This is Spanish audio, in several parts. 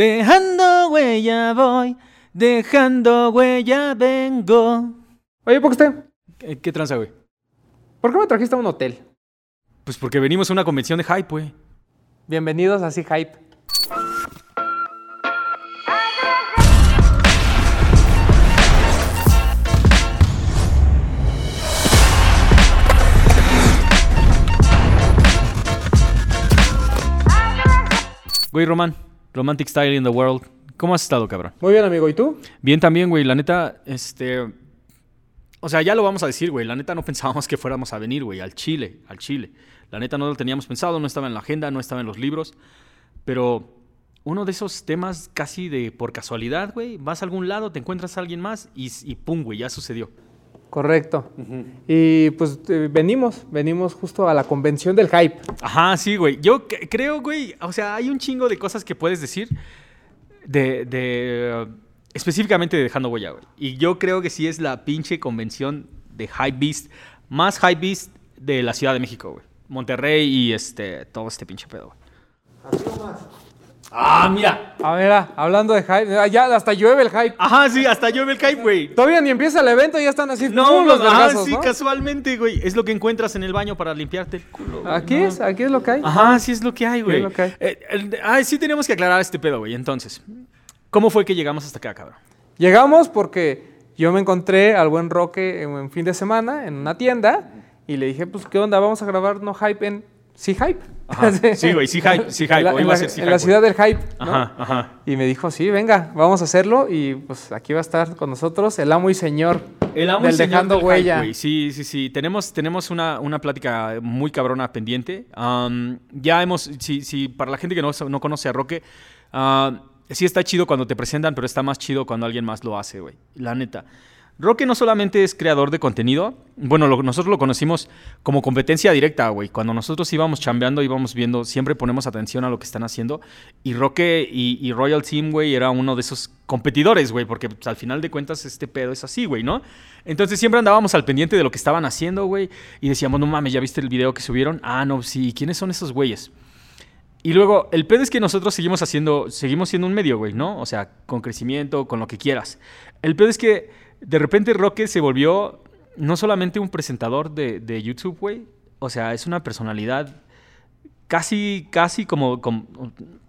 Dejando huella voy, dejando huella vengo. Oye, ¿por qué usted? ¿Qué, qué tranza, güey? ¿Por qué me trajiste a un hotel? Pues porque venimos a una convención de hype, güey. Bienvenidos a Así Hype. Güey, Román, Romantic Style in the World. ¿Cómo has estado, cabrón? Muy bien, amigo. ¿Y tú? Bien también, güey. La neta, este... O sea, ya lo vamos a decir, güey. La neta no pensábamos que fuéramos a venir, güey, al Chile, al Chile. La neta no lo teníamos pensado, no estaba en la agenda, no estaba en los libros. Pero uno de esos temas casi de por casualidad, güey. Vas a algún lado, te encuentras a alguien más y, y pum, güey, ya sucedió. Correcto. Y pues eh, venimos, venimos justo a la convención del hype. Ajá, sí, güey. Yo creo, güey, o sea, hay un chingo de cosas que puedes decir de, de uh, específicamente de Dejando Huella, güey. Y yo creo que sí es la pinche convención de Hype Beast, más Hype Beast de la Ciudad de México, güey. Monterrey y este, todo este pinche pedo, güey. Ah, mira. A ver, ah, hablando de hype, ah, ya hasta llueve el hype. Ajá, sí, hasta yo me el hype, güey. Todavía ni empieza el evento y ya están así No, los ajá, vergazos, sí, ¿no? casualmente, güey. Es lo que encuentras en el baño para limpiarte el culo. güey. Aquí No. es, aquí es lo que hay. Ajá, sí es lo que hay, güey. es lo que hay. Eh, el- ah, sí tenemos que aclarar este pedo, güey. Entonces, ¿cómo fue que llegamos hasta acá, cabrón? Llegamos porque yo me encontré al buen Roque en, en fin de semana en una tienda y le dije, pues, ¿qué onda? Vamos a grabar No Hype en Sí Hype. Ajá. Sí, güey, sí hype, sí hype. En la, Hoy en va a la- ser sí en hype, la güey. ciudad del hype. ¿no? Ajá, ajá. Y me dijo, sí, venga, vamos a hacerlo. Y pues aquí va a estar con nosotros el amo y señor El amo y señor Dejando del Huella. hype, güey. sí, sí, sí. Tenemos, tenemos una, una plática muy cabrona pendiente. Ya hemos, si, si para la gente que no, no conoce a Roque, ah, sí está chido cuando te presentan, pero está más chido cuando alguien más lo hace, güey. La neta. Roque no solamente es creador de contenido, bueno, nosotros lo conocimos como competencia directa, güey. Cuando nosotros íbamos chambeando, íbamos viendo, siempre ponemos atención a lo que están haciendo. Y Roque y, y Royal Team, güey, era uno de esos competidores, güey, porque pues, al final de cuentas este pedo es así, güey, ¿no? Entonces siempre andábamos al pendiente de lo que estaban haciendo, güey, y decíamos, no mames, ¿ya viste el video que subieron? Ah, no, sí, ¿quiénes son esos güeyes? Y luego, el pedo es que nosotros seguimos haciendo, seguimos siendo un medio, güey, ¿no? O sea, con crecimiento, con lo que quieras. El pedo es que de repente Roque se volvió no solamente un presentador de, de YouTube, güey. O sea, es una personalidad casi, casi como, como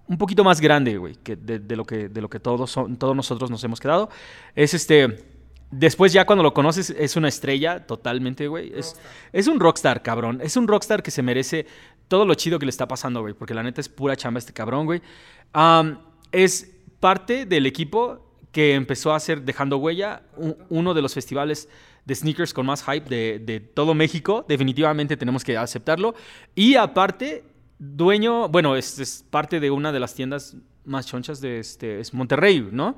un poquito más grande, güey, que de, de lo que, de lo que todos, son, todos nosotros nos hemos quedado. Es este... Después ya cuando lo conoces es una estrella totalmente, güey. Es, es un rockstar, cabrón. Es un rockstar que se merece todo lo chido que le está pasando, güey. Porque la neta es pura chamba este cabrón, güey. Es parte del equipo que empezó a hacer Dejando Huella, uno de los festivales de sneakers con más hype de, de todo México. Definitivamente tenemos que aceptarlo. Y aparte, dueño, bueno, es, es parte de una de las tiendas más chonchas de este, es Monterrey, ¿no?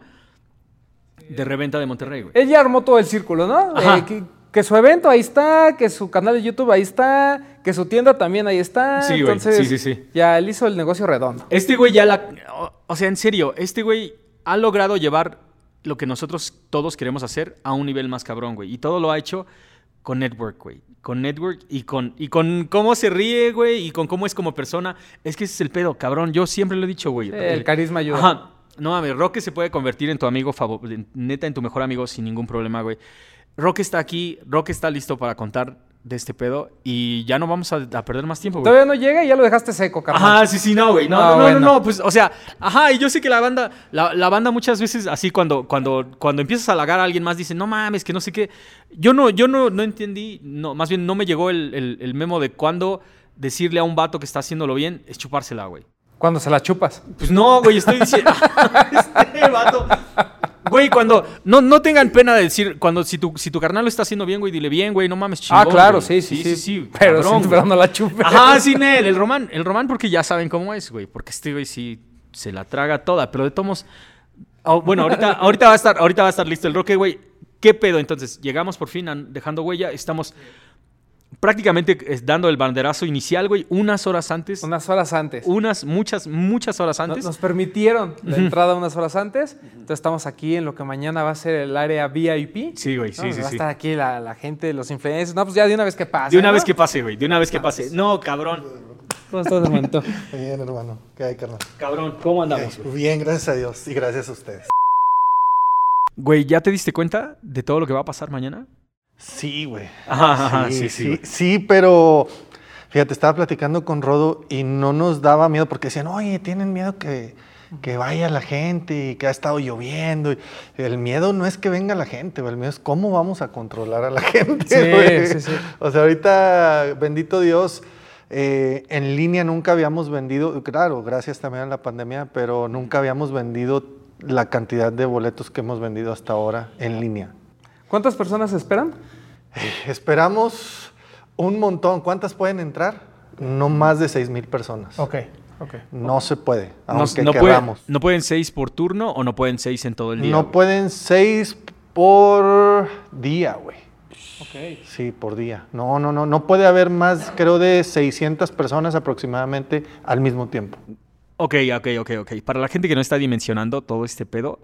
De reventa de Monterrey, güey. Él ya armó todo el círculo, ¿no? Eh, que, que su evento ahí está, que su canal de YouTube ahí está, que su tienda también ahí está. Sí, güey. Entonces, Sí, sí, sí. ya él hizo el negocio redondo. Este güey ya la... O sea, en serio, este güey ha logrado llevar lo que nosotros todos queremos hacer a un nivel más cabrón, güey. Y todo lo ha hecho con Network, güey. Con Network y con, y con cómo se ríe, güey, y con cómo es como persona. Es que ese es el pedo, cabrón. Yo siempre lo he dicho, güey. El carisma ayuda. Ajá. No mames, Roque se puede convertir en tu amigo favorito, neta en tu mejor amigo sin ningún problema, güey. Roque está aquí, Roque está listo para contar de este pedo y ya no vamos a, a perder más tiempo, güey. Todavía no llega y ya lo dejaste seco, carnal. Ajá, sí, sí, no, güey. No, Ah, no, no, bueno. no, no, pues, o sea, ajá, y yo sé que la banda, la, la banda muchas veces así cuando, cuando, cuando empiezas a halagar a alguien más dice, no mames, que no sé qué. Yo no, yo no, no entendí, no, más bien no me llegó el, el- el memo de cuándo decirle a un vato que está haciéndolo bien es chupársela, güey. Cuando se la chupas. Pues no, güey, estoy diciendo. este vato. Güey, cuando. No, no tengan pena de decir. Cuando si tu, si tu carnal lo está haciendo bien, güey, dile bien, güey, no mames, chingón. ah, claro, sí, sí, sí. pero, pero, sí, pero no la chupes. Ajá, sí, Nel, el román. El román porque ya saben cómo es, güey. Porque este güey sí se la traga toda. Pero de tomos. oh, bueno, ahorita, ahorita, va a estar, ahorita va a estar listo el roque, güey. ¿Qué pedo? Entonces, llegamos por fin an- dejando huella. Estamos prácticamente dando el banderazo inicial, güey, unas horas antes. Unas horas antes. Unas, muchas, muchas horas antes. Nos permitieron la entrada unas horas antes. Entonces estamos aquí en lo que mañana va a ser el área VIP. Sí, güey, ¿no? sí, sí, va a sí. estar aquí la, la gente, los influencers. No, pues ya de una vez que pase. De una ¿no? vez que pase, güey. De una vez que pase. No, cabrón. ¿Cómo estás, hermanito? Bien, hermano. ¿Qué hay, carnal? Cabrón, ¿cómo andamos? Bien, gracias a Dios y gracias a ustedes. Güey, ¿ya te diste cuenta de todo lo que va a pasar mañana? Sí, güey. Ajá, sí, sí, sí, sí, pero fíjate, estaba platicando con Rodo y no nos daba miedo porque decían, oye, tienen miedo que, que vaya la gente y que ha estado lloviendo. Y el miedo no es que venga la gente, el miedo es cómo vamos a controlar a la gente. Sí, sí, sí. O sea, ahorita, bendito Dios, eh, en línea nunca habíamos vendido, claro, gracias también a la pandemia, pero nunca habíamos vendido la cantidad de boletos que hemos vendido hasta ahora en línea. ¿Cuántas personas esperan? Esperamos un montón. ¿Cuántas pueden entrar? No más de 6 mil personas. Ok, ok. No se puede, No, aunque no queramos. ¿No pueden seis por turno o no pueden seis en todo el día? No pueden 6 por día, güey. Ok. Sí, por día. No, no, no. No puede haber más, creo, de 600 personas aproximadamente al mismo tiempo. Ok, ok, ok, ok. Para la gente que no está dimensionando todo este pedo,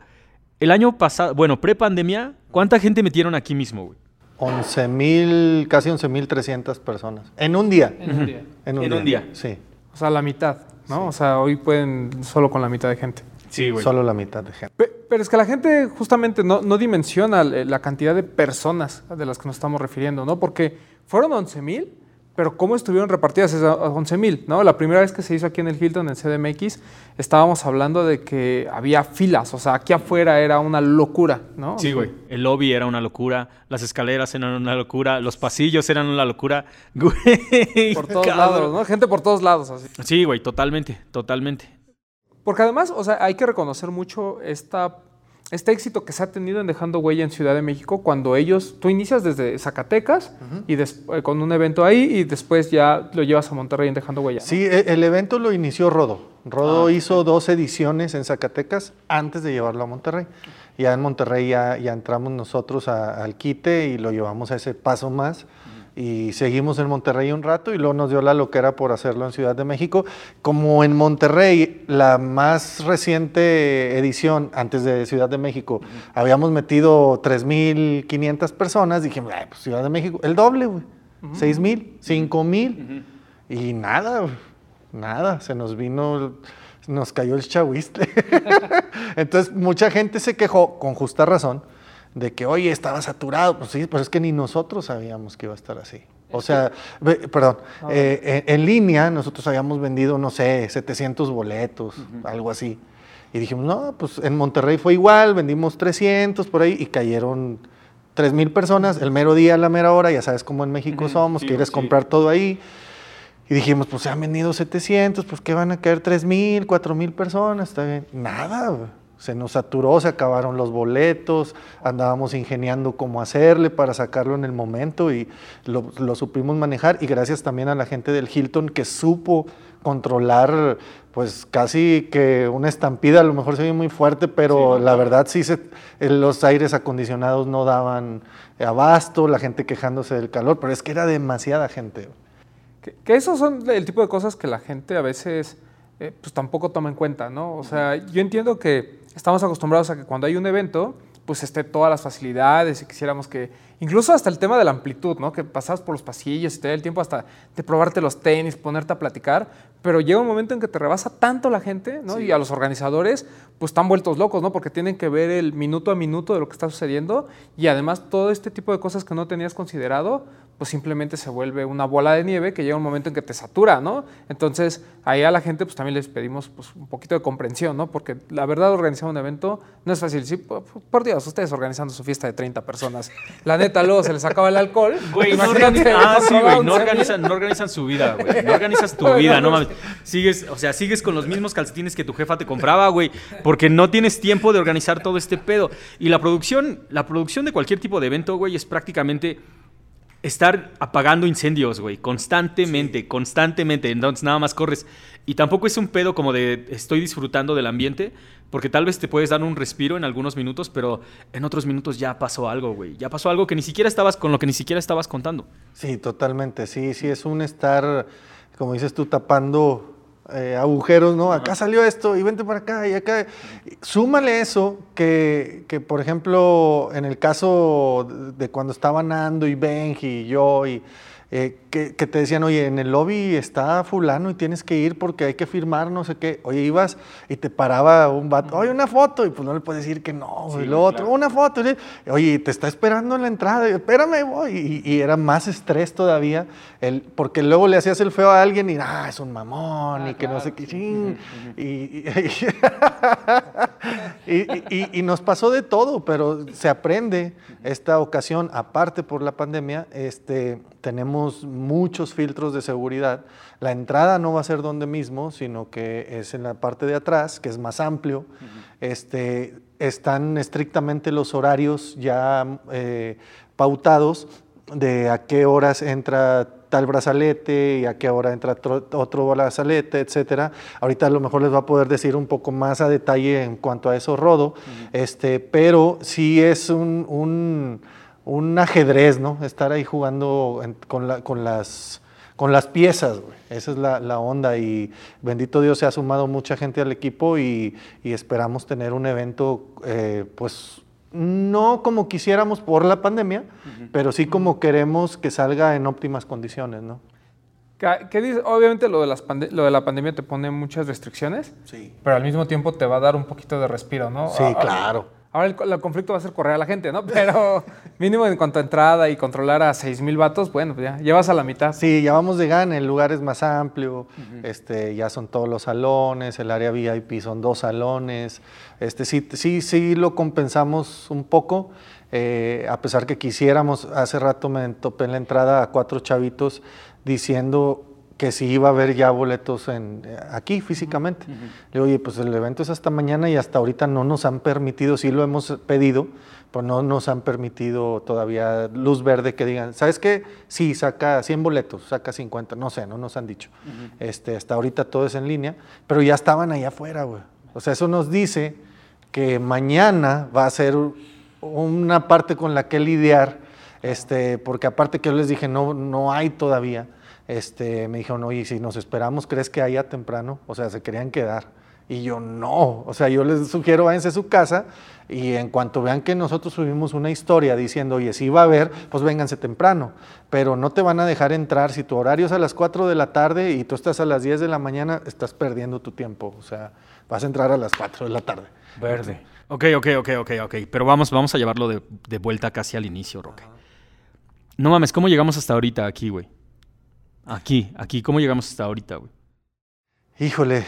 el año pasado, bueno, pre-pandemia, ¿cuánta gente metieron aquí mismo, güey? 11 mil, casi 11 mil 300 personas. En un día. En un día. En un En día. un día. Sí. O sea, la mitad, ¿no? O sea, hoy pueden solo con la mitad de gente. Sí, Solo la mitad de gente. Pe- Pero es que la gente justamente no, no dimensiona l- la cantidad de personas de las que nos estamos refiriendo, ¿no? Porque fueron 11 mil, pero ¿cómo estuvieron repartidas esas 11 mil? ¿no? La primera vez que se hizo aquí en el Hilton, en CDMX, estábamos hablando de que había filas, o sea, aquí afuera era una locura, ¿no? Sí, güey. El lobby era una locura, las escaleras eran una locura, los pasillos eran una locura. Güey. Por todos cabrón. lados, ¿no? Gente por todos lados, así. Sí, güey, totalmente, totalmente. Porque además, o sea, hay que reconocer mucho esta, este éxito que se ha tenido en dejando huella en Ciudad de México cuando ellos, tú inicias desde Zacatecas y des- eh, con un evento ahí y después ya lo llevas a Monterrey en dejando huella. ¿no? Sí, e- el evento lo inició Rodo. Rodo Ah, hizo dos ediciones en Zacatecas antes de llevarlo a Monterrey. Ya en Monterrey ya, ya entramos nosotros a- al quite y lo llevamos a ese paso más. Y seguimos en Monterrey un rato y luego nos dio la loquera por hacerlo en Ciudad de México. Como en Monterrey, la más reciente edición antes de Ciudad de México, habíamos metido 3.500 personas, dijimos, "Ay, pues Ciudad de México, el doble, güey. 6.000, 5.000. Y nada, nada, se nos vino, nos cayó el chahuistle. Entonces, mucha gente se quejó, con justa razón, de que, oye, estaba saturado. Pues sí, pero es que ni nosotros sabíamos que iba a estar así. O sea, perdón, eh, en, en línea nosotros habíamos vendido, no sé, 700 boletos, algo así. Y dijimos, no, pues en Monterrey fue igual, vendimos 300 por ahí y cayeron 3 mil personas el mero día, la mera hora, ya sabes cómo en México Ujú, somos, sí, quieres sí. comprar todo ahí. Y dijimos, pues se han vendido 700, pues que van a caer 3 mil, 4 mil personas, está bien. Nada. Se nos saturó, se acabaron los boletos, andábamos ingeniando cómo hacerle para sacarlo en el momento y lo, lo supimos manejar. Y gracias también a la gente del Hilton que supo controlar, pues casi que una estampida, a lo mejor se ve muy fuerte, pero la verdad sí se, eh, los aires acondicionados no daban abasto, la gente quejándose del calor, pero es que era demasiada gente. Que, que esos son el tipo de cosas que la gente a veces eh, pues tampoco toma en cuenta, ¿no? O sea, yo entiendo que estamos acostumbrados a que cuando hay un evento, pues esté todas las facilidades y quisiéramos que, incluso hasta el tema de la amplitud, ¿no? Que pasas por los pasillos y te da el tiempo hasta de probarte los tenis, ponerte a platicar, pero llega un momento en que te rebasa tanto la gente, ¿no? Y a los organizadores, pues están vueltos locos, ¿no? Porque tienen que ver el minuto a minuto de lo que está sucediendo y además todo este tipo de cosas que no tenías considerado, pues simplemente se vuelve una bola de nieve que llega un momento en que te satura, ¿no? Entonces, ahí a la gente pues también les pedimos pues, un poquito de comprensión, ¿no? Porque la verdad organizar un evento no es fácil. Sí, por, por Dios, ustedes organizando su fiesta de 30 personas, la neta luego se les acaba el alcohol. Güey, no organizan, ah, sí, güey, no organizan, no organizan su vida, güey. No organizas tu vida, no mames. Sigues, o sea, sigues con los mismos calcetines que tu jefa te compraba, güey, porque no tienes tiempo de organizar todo este pedo. Y la producción, la producción de cualquier tipo de evento, güey, es prácticamente estar apagando incendios, güey, constantemente, constantemente. Entonces nada más corres. Y tampoco es un pedo como de estoy disfrutando del ambiente, porque tal vez te puedes dar un respiro en algunos minutos, pero en otros minutos ya pasó algo, güey. Ya pasó algo que ni siquiera estabas con lo que ni siquiera estabas contando. Sí, totalmente. Sí, sí, es un estar, como dices tú, tapando eh, agujeros, ¿no? Acá salió esto y vente para acá y acá. Súmale eso, que, que, por ejemplo, en el caso de cuando estaban Nando y Benji y yo, y eh, que, que, te decían, oye, en el lobby está fulano y tienes que ir porque hay que firmar, no sé qué. Oye, ibas y te paraba un vato, oye, una foto, y pues no le puedes decir que no, y lo otro, una foto. Oye, te está esperando en la entrada, espérame, voy. Y, era más estrés todavía, el, porque luego le hacías el feo a alguien y, ah, es un mamón, y que no sé qué, y, y, nos pasó de todo, pero se aprende esta ocasión, aparte por la pandemia, este tenemos muchos filtros de seguridad. La entrada no va a ser donde mismo, sino que es en la parte de atrás, que es más amplio. este, están estrictamente los horarios ya eh, pautados de a qué horas entra tal brazalete y a qué hora entra otro, brazalete, etcétera. Ahorita a lo mejor les va a poder decir un poco más a detalle en cuanto a eso rodo, este, pero sí es un un ajedrez, ¿no? Estar ahí jugando con, las, con las piezas, güey. Esa es la, onda y bendito Dios se ha sumado mucha gente al equipo y, esperamos tener un evento, eh, pues, no como quisiéramos por la pandemia, pero sí como queremos que salga en óptimas condiciones, ¿no? ¿Qué dices? Obviamente lo de, las lo de la pandemia te pone muchas restricciones, sí. pero al mismo tiempo te va a dar un poquito de respiro, ¿no? Sí, claro. Ahora el, conflicto va a ser correr a la gente, ¿no? Pero mínimo en cuanto a entrada y controlar a 6.000 vatos, bueno, pues ya llevas a la mitad. Sí, ya vamos de gana, el lugar es más amplio, este, ya son todos los salones, el área VIP son dos salones, este, sí, sí, sí lo compensamos un poco, eh, a pesar que quisiéramos, hace rato me topé en la entrada a cuatro chavitos diciendo que si iba a haber ya boletos en, eh, aquí físicamente. Le digo, oye, pues el evento es hasta mañana y hasta ahorita no nos han permitido, sí lo hemos pedido, pero no nos han permitido todavía luz verde que digan, ¿sabes qué? Sí, saca 100 boletos, saca 50, no sé, no nos han dicho. este, hasta ahorita todo es en línea, pero ya estaban ahí afuera, güey. O sea, eso nos dice que mañana va a ser una parte con la que lidiar, este, porque aparte que yo les dije, no, no hay todavía este, me dijeron, oye, si nos esperamos, ¿crees que haya temprano? O sea, se querían quedar. Y yo, no. O sea, yo les sugiero, váyanse a su casa y en cuanto vean que nosotros subimos una historia diciendo, oye, si va a haber, pues vénganse temprano. Pero no te van a dejar entrar. Si tu horario es a las 4 de la tarde y tú estás a las 10 de la mañana, estás perdiendo tu tiempo. O sea, vas a entrar a las 4 de la tarde. Verde. Ok, ok, ok, ok, ok. Pero vamos, vamos a llevarlo de, de vuelta casi al inicio, Roque. No mames, ¿cómo llegamos hasta ahorita aquí, güey? Aquí, aquí, ¿cómo llegamos hasta ahorita, güey? Híjole,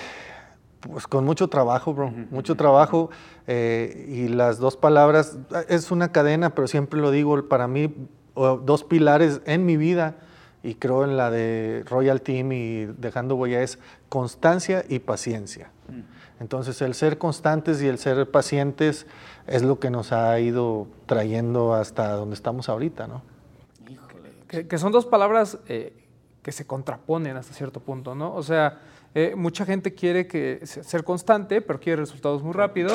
pues con mucho trabajo, bro, mucho trabajo. Eh, y las dos palabras, es una cadena, pero siempre lo digo, para mí, dos pilares en mi vida, y creo en la de Royal Team y dejando huella, es constancia y paciencia. Mm. Entonces, el ser constantes y el ser pacientes es lo que nos ha ido trayendo hasta donde estamos ahorita, ¿no? Híjole. Que, son dos palabras eh, que se contraponen hasta cierto punto, ¿no? O sea, eh, mucha gente quiere que ser constante, pero quiere resultados muy rápido,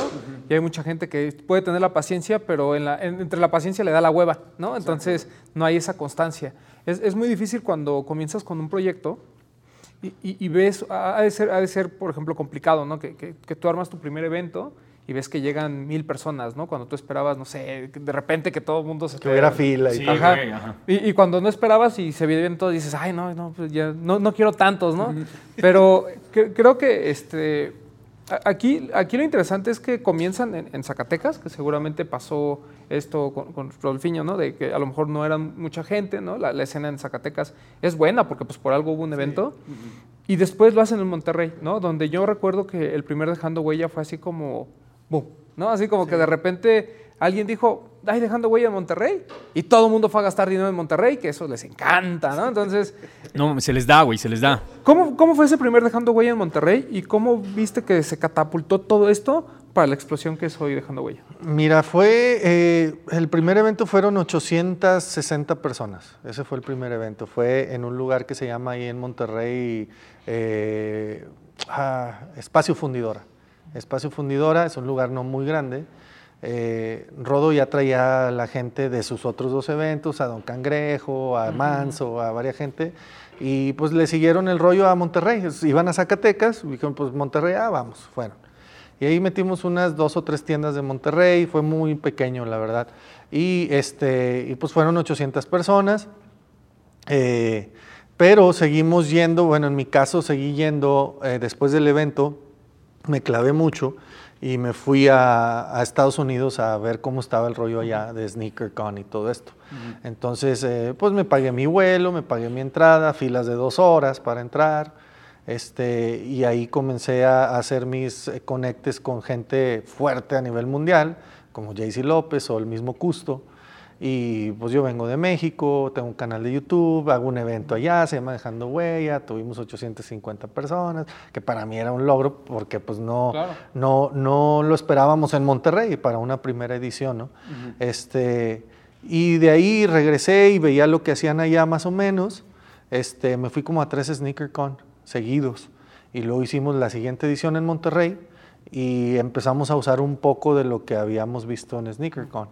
y hay mucha gente que puede tener la paciencia, pero entre la paciencia le da la hueva, ¿no? Entonces no hay esa constancia. Es, muy difícil cuando comienzas con un proyecto y, ves, ha de, ser, ha de ser, por ejemplo, complicado, ¿no? Que, que tú armas tu primer evento y ves que llegan mil personas, ¿no? Cuando tú esperabas, no sé, de repente que todo el mundo se... Que hubiera fila. Y, ajá. Y, cuando no esperabas y se vienen todos, dices, ay, no, no, pues ya, no, no quiero tantos, ¿no? Pero creo que este, aquí, aquí lo interesante es que comienzan en, Zacatecas, que seguramente pasó esto con, con, Rodolfiño, ¿no? De que a lo mejor no eran mucha gente, ¿no? La, escena en Zacatecas es buena porque pues por algo hubo un evento. Y después lo hacen en Monterrey, ¿no? Donde yo recuerdo que el primer Dejando Huella fue así como ¿no? Así como que de repente alguien dijo, ay, dejando huella en Monterrey, y todo el mundo fue a gastar dinero en Monterrey, que eso les encanta, ¿no? Entonces... No, se les da, güey, se les da. ¿Cómo, ¿Cómo fue ese primer dejando huella en Monterrey y cómo viste que se catapultó todo esto para la explosión que es hoy dejando huella? Mira, fue, eh, el primer evento fueron 860 personas, ese fue el primer evento, fue en un lugar que se llama ahí en Monterrey, eh, ah, Espacio Fundidora. Espacio Fundidora es un lugar no muy grande. Eh, Rodo ya traía a la gente de sus otros dos eventos, a Don Cangrejo, a Manso, a varias gente, y pues le siguieron el rollo a Monterrey. Iban a Zacatecas, dijeron, pues Monterrey, ah, vamos, fueron. Y ahí metimos unas dos o tres tiendas de Monterrey, fue muy pequeño, la verdad. Y, este, y pues fueron 800 personas. Eh, pero seguimos yendo, bueno, en mi caso seguí yendo eh, después del evento, me clavé mucho y me fui a, a, Estados Unidos a ver cómo estaba el rollo allá de SneakerCon y todo esto. Entonces, eh, pues me pagué mi vuelo, me pagué mi entrada, filas de dos horas para entrar, este, y ahí comencé a, hacer mis eh, conectes con gente fuerte a nivel mundial, como Jaycee López o el mismo Custo. Y pues yo vengo de México, tengo un canal de YouTube, hago un evento allá, se llama Dejando Huella, tuvimos 850 personas, que para mí era un logro porque pues no, no, no lo esperábamos en Monterrey para una primera edición, ¿no? este, y de ahí regresé y veía lo que hacían allá más o menos, este, me fui como a tres SneakerCon seguidos. Y luego hicimos la siguiente edición en Monterrey y empezamos a usar un poco de lo que habíamos visto en SneakerCon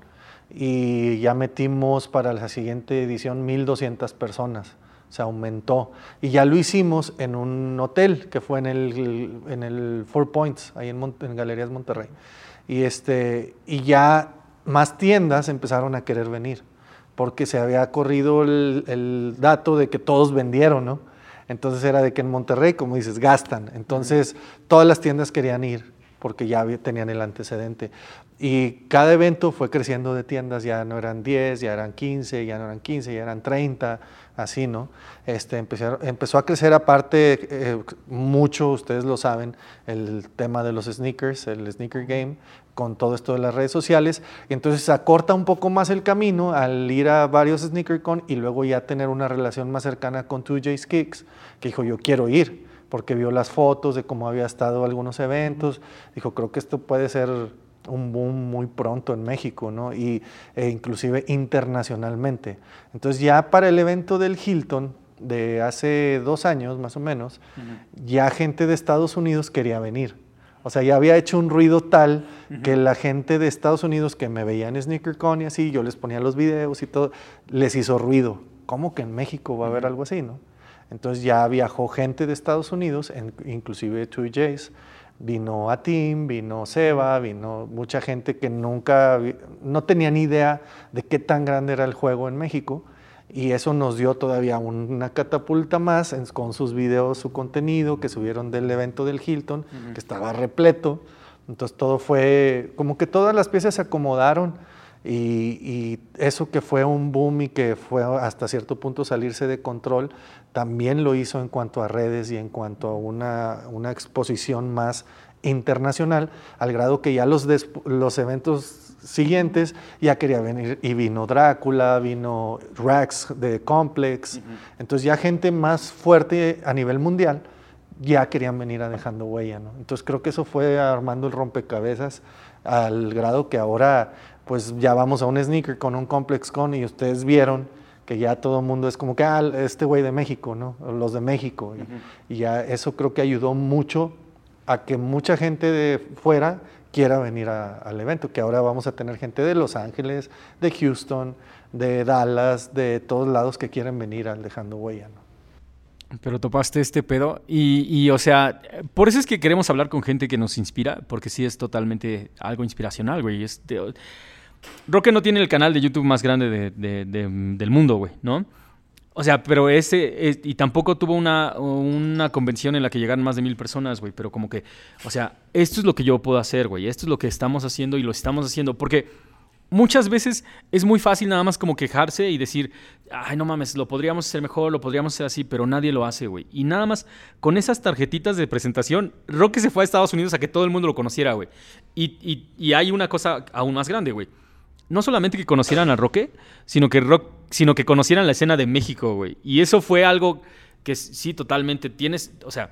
y ya metimos para la siguiente edición 1200 personas. Se aumentó. Y ya lo hicimos en un hotel que fue en el, en el Four Points, ahí en, en Galerías Monterrey. Y, este, y ya más tiendas empezaron a querer venir, porque se había corrido el, el dato de que todos vendieron, ¿no? Entonces era de que en Monterrey, como dices, gastan. Entonces todas las tiendas querían ir porque ya tenían el antecedente. Y cada evento fue creciendo de tiendas, ya no eran 10, ya eran 15, ya no eran 15, ya eran 30, así, ¿no? Este, empezó, empezó a crecer aparte eh, mucho, ustedes lo saben, el tema de los sneakers, el sneaker game, con todo esto de las redes sociales. Entonces se acorta un poco más el camino al ir a varios SneakerCon y luego ya tener una relación más cercana con 2J's Kicks, que dijo, yo quiero ir porque vio las fotos de cómo había estado algunos eventos, dijo, creo que esto puede ser un boom muy pronto en México, ¿no? Y e inclusive internacionalmente. Entonces ya para el evento del Hilton de hace dos años más o menos, ya gente de Estados Unidos quería venir. O sea, ya había hecho un ruido tal que la gente de Estados Unidos que me veía en SneakerCon y así, yo les ponía los videos y todo, les hizo ruido. ¿Cómo que en México va a haber algo así, no? Entonces ya viajó gente de Estados Unidos, inclusive 2Js, vino a Tim, vino Seba, vino mucha gente que nunca, no tenía ni idea de qué tan grande era el juego en México y eso nos dio todavía una catapulta más con sus videos, su contenido que subieron del evento del Hilton, que estaba repleto. Entonces todo fue, como que todas las piezas se acomodaron y, eso que fue un boom y que fue hasta cierto punto salirse de control, también lo hizo en cuanto a redes y en cuanto a una, una exposición más internacional, al grado que ya los, los eventos siguientes ya quería venir y vino Drácula, vino Rex de Complex, entonces ya gente más fuerte a nivel mundial ya querían venir a dejando huella, ¿no? Entonces creo que eso fue armando el rompecabezas al grado que ahora pues ya vamos a un sneaker con un complex con y ustedes vieron que ya todo el mundo es como que, ah, este güey de México, ¿no? Los de México. y, ya eso creo que ayudó mucho a que mucha gente de fuera quiera venir al evento, que ahora vamos a tener gente de Los Ángeles, de Houston, de Dallas, de todos lados que quieren venir al Dejando Huella, ¿no? Pero topaste este pedo y, y, o sea, por eso es que queremos hablar con gente que nos inspira, porque sí es totalmente algo inspiracional, güey. Este, Roque no tiene el canal de YouTube más grande del mundo, güey, ¿no? O sea, pero ese, y tampoco tuvo una, una, convención en la que llegaran más de mil personas, güey, pero como que, o sea, esto es lo que yo puedo hacer, güey, esto es lo que estamos haciendo y lo estamos haciendo, porque muchas veces es muy fácil nada más como quejarse y decir, ay, no mames, lo podríamos hacer mejor, lo podríamos hacer así, pero nadie lo hace, güey. Y nada más con esas tarjetitas de presentación, Roque se fue a Estados Unidos a que todo el mundo lo conociera, güey. Y, y, y hay una cosa aún más grande, güey no solamente que conocieran a Roque, sino que, rock, sino que conocieran la escena de México, güey. Y eso fue algo que sí, totalmente tienes, o sea,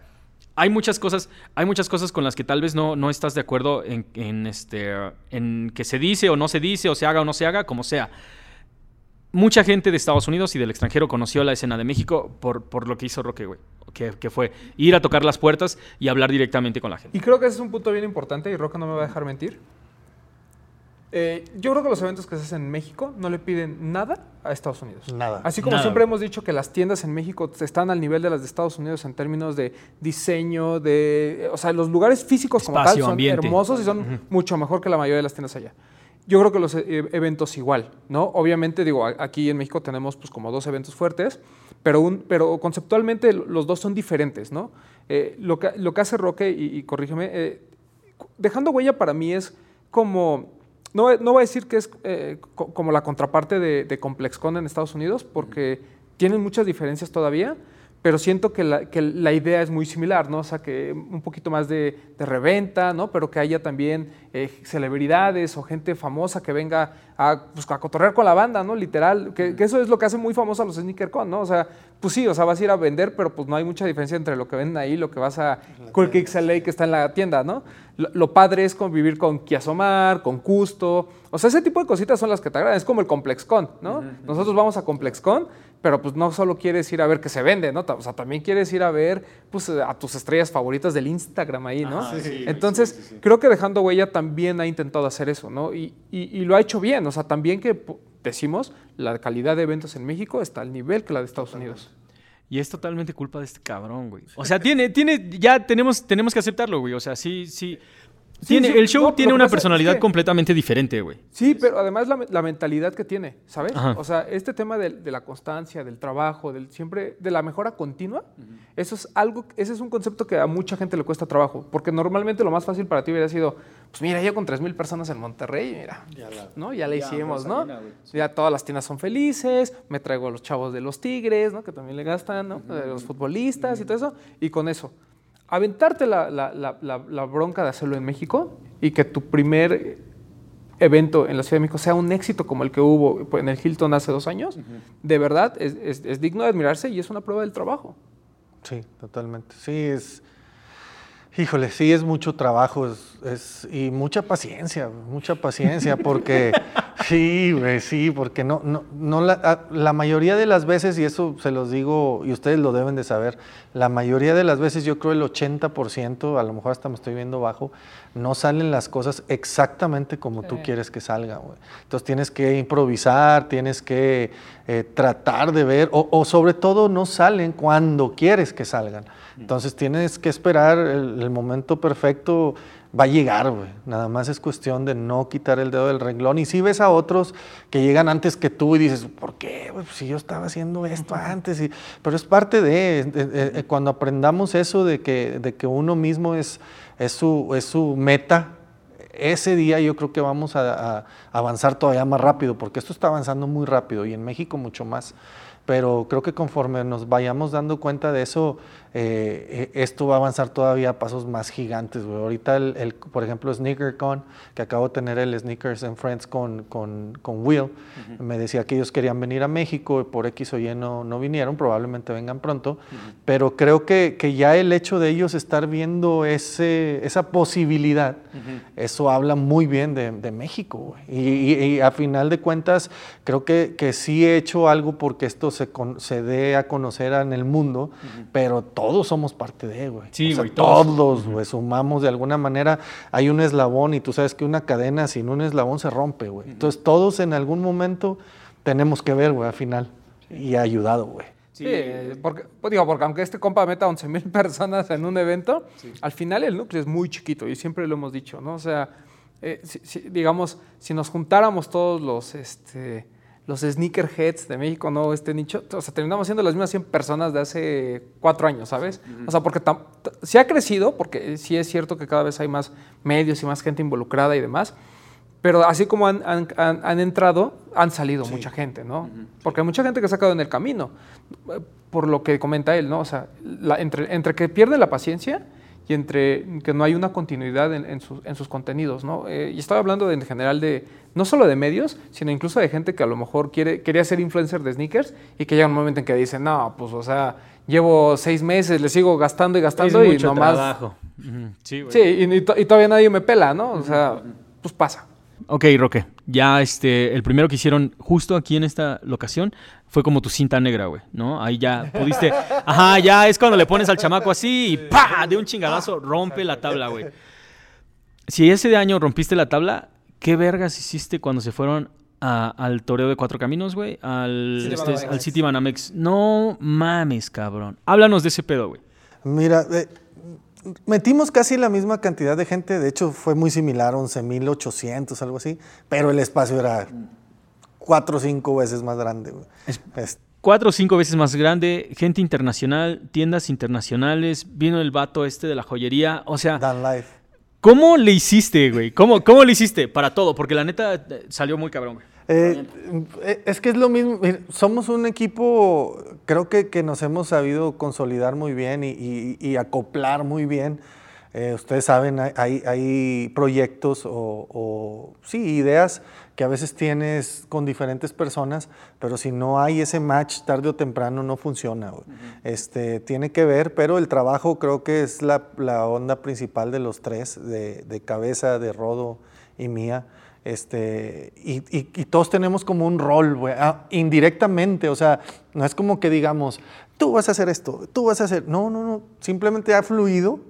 hay muchas cosas, hay muchas cosas con las que tal vez no, no estás de acuerdo en, este, en que se dice o no se dice, o se haga o no se haga, como sea. Mucha gente de Estados Unidos y del extranjero conoció la escena de México por, por lo que hizo Roque, güey. Que, que, fue ir a tocar las puertas y hablar directamente con la gente. Y creo que ese es un punto bien importante y Roque no me va a dejar mentir. Eh, yo creo que los eventos que se hacen en México no le piden nada a Estados Unidos. Nada. Así como siempre hemos dicho que las tiendas en México están al nivel de las de Estados Unidos en términos de diseño, de. O sea, los lugares físicos como tal son hermosos y son mucho mejor que la mayoría de las tiendas allá. yo creo que los e- eventos igual, ¿no? Obviamente, digo, aquí en México tenemos pues como dos eventos fuertes, pero, un, pero conceptualmente los dos son diferentes, ¿no? Eh, lo, que, lo que hace Roque, y, y corrígeme, eh, dejando huella para mí es como, no, no voy a decir que es eh, co- como la contraparte de, de ComplexCon en Estados Unidos, porque tienen muchas diferencias todavía, pero siento que la, que la idea es muy similar, ¿no? O sea, que un poquito más de, de reventa, ¿no? Pero que haya también eh, celebridades o gente famosa que venga a, pues, a cotorrear con la banda, ¿no? Literal, que, que eso es lo que hace muy famoso a los SneakerCon, ¿no? O sea, pues sí, o sea, vas a ir a vender, pero pues no hay mucha diferencia entre lo que venden ahí y lo que vas a Cool Kicks LA que está en la tienda, ¿no? Lo, lo padre es convivir con Kiasomar, con Custo, o sea, ese tipo de cositas son las que te agradan, es como el ComplexCon, ¿no? Nosotros vamos a ComplexCon, pero pues no solo quieres ir a ver qué se vende, ¿no? O sea, también quieres ir a ver pues a tus estrellas favoritas del Instagram ahí, ¿no? Ajá, sí, sí, Entonces, sí, sí, sí. creo que Dejando Huella también ha intentado hacer eso, ¿no? Y, y- y lo ha hecho bien, o sea, también que decimos, la calidad de eventos en México está al nivel que la de Estados Unidos. Y es totalmente culpa de este cabrón, güey. O sea, tiene, tiene, ya tenemos, tenemos que aceptarlo, güey. O sea, sí, sí. Tiene, sí, el show no, tiene una pasa es personalidad que- completamente diferente, güey. Sí, pero además la, la mentalidad que tiene, ¿sabes? Ajá. O sea, este tema de, de la constancia, del trabajo, del siempre, de la mejora continua, eso es algo, ese es un concepto que a mucha gente le cuesta trabajo, porque normalmente lo más fácil para ti hubiera sido, pues mira, yo con 3.000 personas en Monterrey, mira, ¿no? Ya la hicimos, ¿no? Ya todas las tiendas son felices, me traigo a los chavos de los Tigres, ¿no? Que también le gastan, ¿no? De los futbolistas y todo eso, y con eso. Aventarte la, la- la- la- la bronca de hacerlo en México y que tu primer evento en la Ciudad de México sea un éxito como el que hubo en el Hilton hace dos años, de verdad es, es- es digno de admirarse y es una prueba del trabajo. Sí, totalmente. Sí, es. Híjole, sí, es mucho trabajo es, es- y mucha paciencia, mucha paciencia, porque sí, güey, sí, porque no, no, no la, a- la mayoría de las veces, y eso se los digo, y ustedes lo deben de saber, la mayoría de las veces, yo creo el 80%, a lo mejor hasta me estoy viendo bajo, no salen las cosas exactamente como tú Sí. quieres que salgan, güey. Entonces tienes que improvisar, tienes que eh, tratar de ver, o, o sobre todo no salen cuando quieres que salgan. Entonces tienes que esperar el, el momento perfecto, va a llegar, güey. Nada más es cuestión de no quitar el dedo del renglón. Y si ves a otros que llegan antes que tú y dices, ¿por qué? güey? Pues si yo estaba haciendo esto antes. Y, pero es parte de, eh, eh, eh, cuando aprendamos eso de que, de que uno mismo es, es, su, es su meta, ese día yo creo que vamos a, a avanzar todavía más rápido, porque esto está avanzando muy rápido y en México mucho más. Pero creo que conforme nos vayamos dando cuenta de eso, eh, eh, esto va a avanzar todavía a pasos más gigantes. güey. Ahorita, el, el- por ejemplo, SneakerCon, que acabo de tener el Sneakers and Friends con, con, con Will, me decía que ellos querían venir a México y por X o Y no, no vinieron, probablemente vengan pronto. Pero creo que, que ya el hecho de ellos estar viendo ese, esa posibilidad, eso habla muy bien de, de México. güey. Y, y- y a final de cuentas, creo que, que sí he hecho algo porque esto se, con- se dé a conocer en el mundo, pero todos somos parte de, güey. Sí, O sea, güey, todos. todos, güey, sumamos de alguna manera. Hay un eslabón y tú sabes que una cadena sin un eslabón se rompe, güey. Entonces todos en algún momento tenemos que ver, güey, al final. Y ha ayudado, güey. Sí, porque, pues digo, porque aunque este compa meta 11 mil personas en un evento, al final el núcleo es muy chiquito y siempre lo hemos dicho, ¿no? O sea, eh, si- si- digamos, si nos juntáramos todos los, este, los sneakerheads de México, ¿no? Este nicho, o sea, terminamos siendo las mismas 100 personas de hace cuatro años, ¿sabes? O sea, porque sí ha crecido, porque sí es cierto que cada vez hay más medios y más gente involucrada y demás, pero así como han, han- han- han entrado, han salido mucha gente, ¿no? Porque hay mucha gente que se ha quedado en el camino, por lo que comenta él, ¿no? O sea, la- entre, entre que pierde la paciencia y entre que no hay una continuidad en, en sus, en sus contenidos, ¿no? Eh, y estoy hablando de- en general de, no solo de medios, sino incluso de gente que a lo mejor quiere, quería ser influencer de sneakers y que llega un momento en que dice, no, pues, o sea, llevo seis meses, le sigo gastando y gastando Es y mucho nomás... trabajo. Sí, güey. Sí, y, y to- y todavía nadie me pela, ¿no? O sea, pues pasa. Ok, Roque. Ya este, el primero que hicieron justo aquí en esta locación fue como tu cinta negra, güey, ¿no? Ahí ya pudiste. Ajá, ya es cuando le pones al chamaco así y ¡pa! De un chingadazo rompe la tabla, güey. Si ese año rompiste la tabla, ¿qué vergas hiciste cuando se fueron a- al toreo de cuatro caminos, güey? Al, City este, Banamex. al City Banamex. No mames, cabrón. Háblanos de ese pedo, güey. Mira, eh, metimos casi la misma cantidad de gente, de hecho fue muy similar, 11.800, algo así, pero el espacio era cuatro o cinco veces más grande. güey. Es- Cuatro o cinco veces más grande, gente internacional, tiendas internacionales, vino el vato este de la joyería, o sea, Dan Life. ¿cómo le hiciste, güey? ¿Cómo, ¿Cómo le hiciste para todo? Porque la neta eh, salió muy cabrón, güey. Eh, eh, es que es lo mismo, somos un equipo, creo que, que nos hemos sabido consolidar muy bien y, y- y acoplar muy bien. Eh, ustedes saben, hay- hay, proyectos o, o, sí, ideas que a veces tienes con diferentes personas, pero si no hay ese match tarde o temprano no funciona. güey. este, tiene que ver, pero el trabajo creo que es la, la onda principal de los tres, de, de cabeza, de Rodo y mía. Este, y, y- y todos tenemos como un rol, güey, ah, indirectamente, o sea, no es como que digamos, tú vas a hacer esto, tú vas a hacer, no, no, no, simplemente ha fluido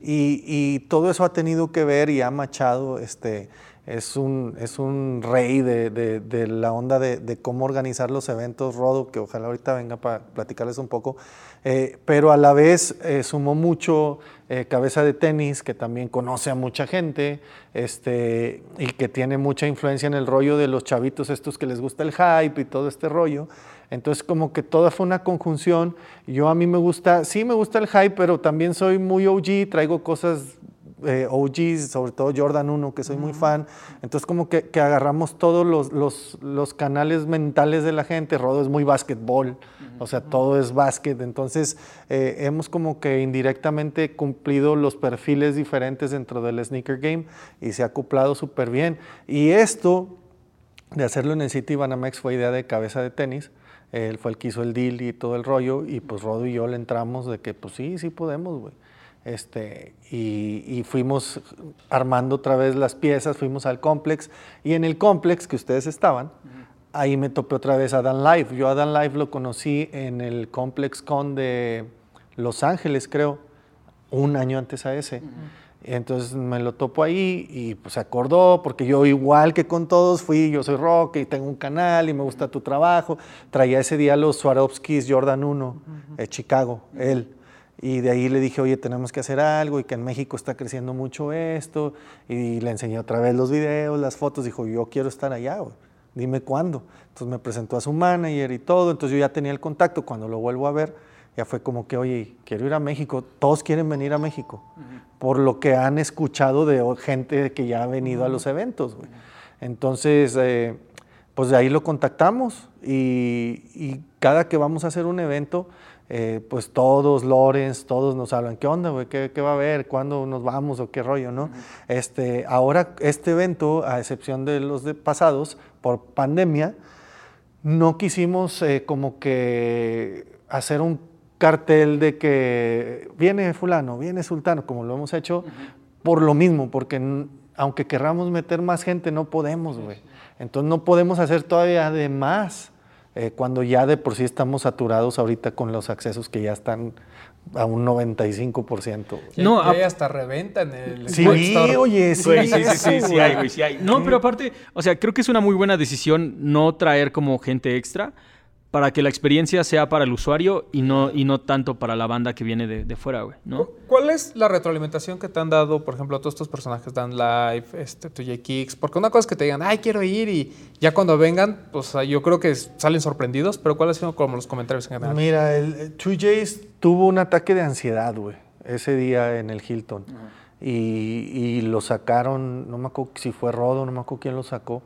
y, y todo eso ha tenido que ver y ha machado, este, es un, es un rey de, de- de la onda de, de cómo organizar los eventos, Rodo, que ojalá ahorita venga para platicarles un poco, eh, pero a la vez eh, sumó mucho eh, Cabeza de Tenis, que también conoce a mucha gente este, y que tiene mucha influencia en el rollo de los chavitos estos que les gusta el hype y todo este rollo. Entonces como que toda fue una conjunción. Yo a mí me gusta, sí me gusta el hype, pero también soy muy OG, traigo cosas eh, OGs, sobre todo Jordan 1, que soy muy fan. Entonces como que, que agarramos todos los, los, los canales mentales de la gente. Rodo es muy básquetbol, o sea, todo es básquet. Entonces eh, hemos como que indirectamente cumplido los perfiles diferentes dentro del sneaker game y se ha acoplado súper bien. Y esto de hacerlo en el City Banamex fue idea de cabeza de tenis. Él fue el que hizo el deal y todo el rollo. Y pues Rodo y yo le entramos de que, pues sí, sí podemos, güey. Este, y, y fuimos armando otra vez las piezas, fuimos al complex. Y en el complex que ustedes estaban, ahí me topé otra vez a Dan Live. Yo a Dan Live lo conocí en el Complex Con de Los Ángeles, creo, un año antes a ese. Entonces me lo topo ahí y pues se acordó, porque yo igual que con todos fui, yo soy rock y tengo un canal y me gusta tu trabajo. Traía ese día los Swarovskis Jordan 1, de Chicago, él. Y de ahí le dije, oye, tenemos que hacer algo y que en México está creciendo mucho esto. Y le enseñé otra vez los videos, las fotos. Dijo, yo quiero estar allá, güey. Dime cuándo. Entonces me presentó a su manager y todo. Entonces yo ya tenía el contacto. Cuando lo vuelvo a ver, ya fue como que, oye, quiero ir a México. Todos quieren venir a México. Por lo que han escuchado de gente que ya ha venido a los eventos, güey. Entonces, eh, pues de ahí lo contactamos y, y cada que vamos a hacer un evento, eh, pues todos, Lorenz, todos nos hablan, ¿qué onda, güey? ¿Qué, qué va a haber? ¿Cuándo nos vamos o qué rollo, no? este, ahora, este evento, a excepción de los de pasados, por pandemia, no quisimos eh, como que hacer un cartel de que viene fulano, viene sultano, como lo hemos hecho, por lo mismo, porque aunque querramos meter más gente, no podemos, güey. Entonces no podemos hacer todavía de más, eh, cuando ya de por sí estamos saturados ahorita con los accesos que ya están a un 95%. güey. No, No, hay hasta reventa en el Sí, Store. oye, sí, Güey, sí, sí, sí, sí güey. hay, güey, sí hay. No, pero aparte, o sea, creo que es una muy buena decisión no traer como gente extra para que la experiencia sea para el usuario y no, y no tanto para la banda que viene de, de fuera, güey, ¿no? ¿Cuál es la retroalimentación que te han dado, por ejemplo, todos estos personajes Dan Live, este, 2J Kicks? Porque una cosa es que te digan, ay, quiero ir, y ya cuando vengan, pues yo creo que salen sorprendidos, pero ¿cuáles son como los comentarios en general? Mira, el, el Two Jays tuvo un ataque de ansiedad, güey, ese día en el Hilton. y, y lo sacaron, no me acuerdo si fue Rodo, no me acuerdo quién lo sacó,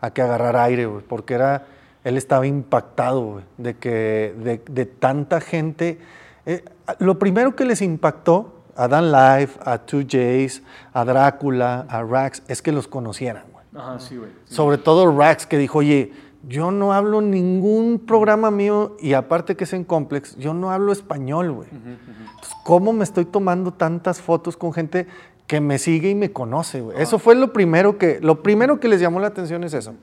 a que agarrara aire, güey, porque era, él estaba impactado, de que, de, de tanta gente. Eh, lo primero que les impactó a Dan Life, a Two Jays, a Drácula, a Rax, es que los conocieran, güey. Ajá, sí, güey. Sobre todo Rax, que dijo, oye, yo no hablo ningún programa mío, y aparte que es en Complex, yo no hablo español, güey. ¿cómo me estoy tomando tantas fotos con gente que me sigue y me conoce, güey? Eso fue lo primero que, lo primero que les llamó la atención es eso.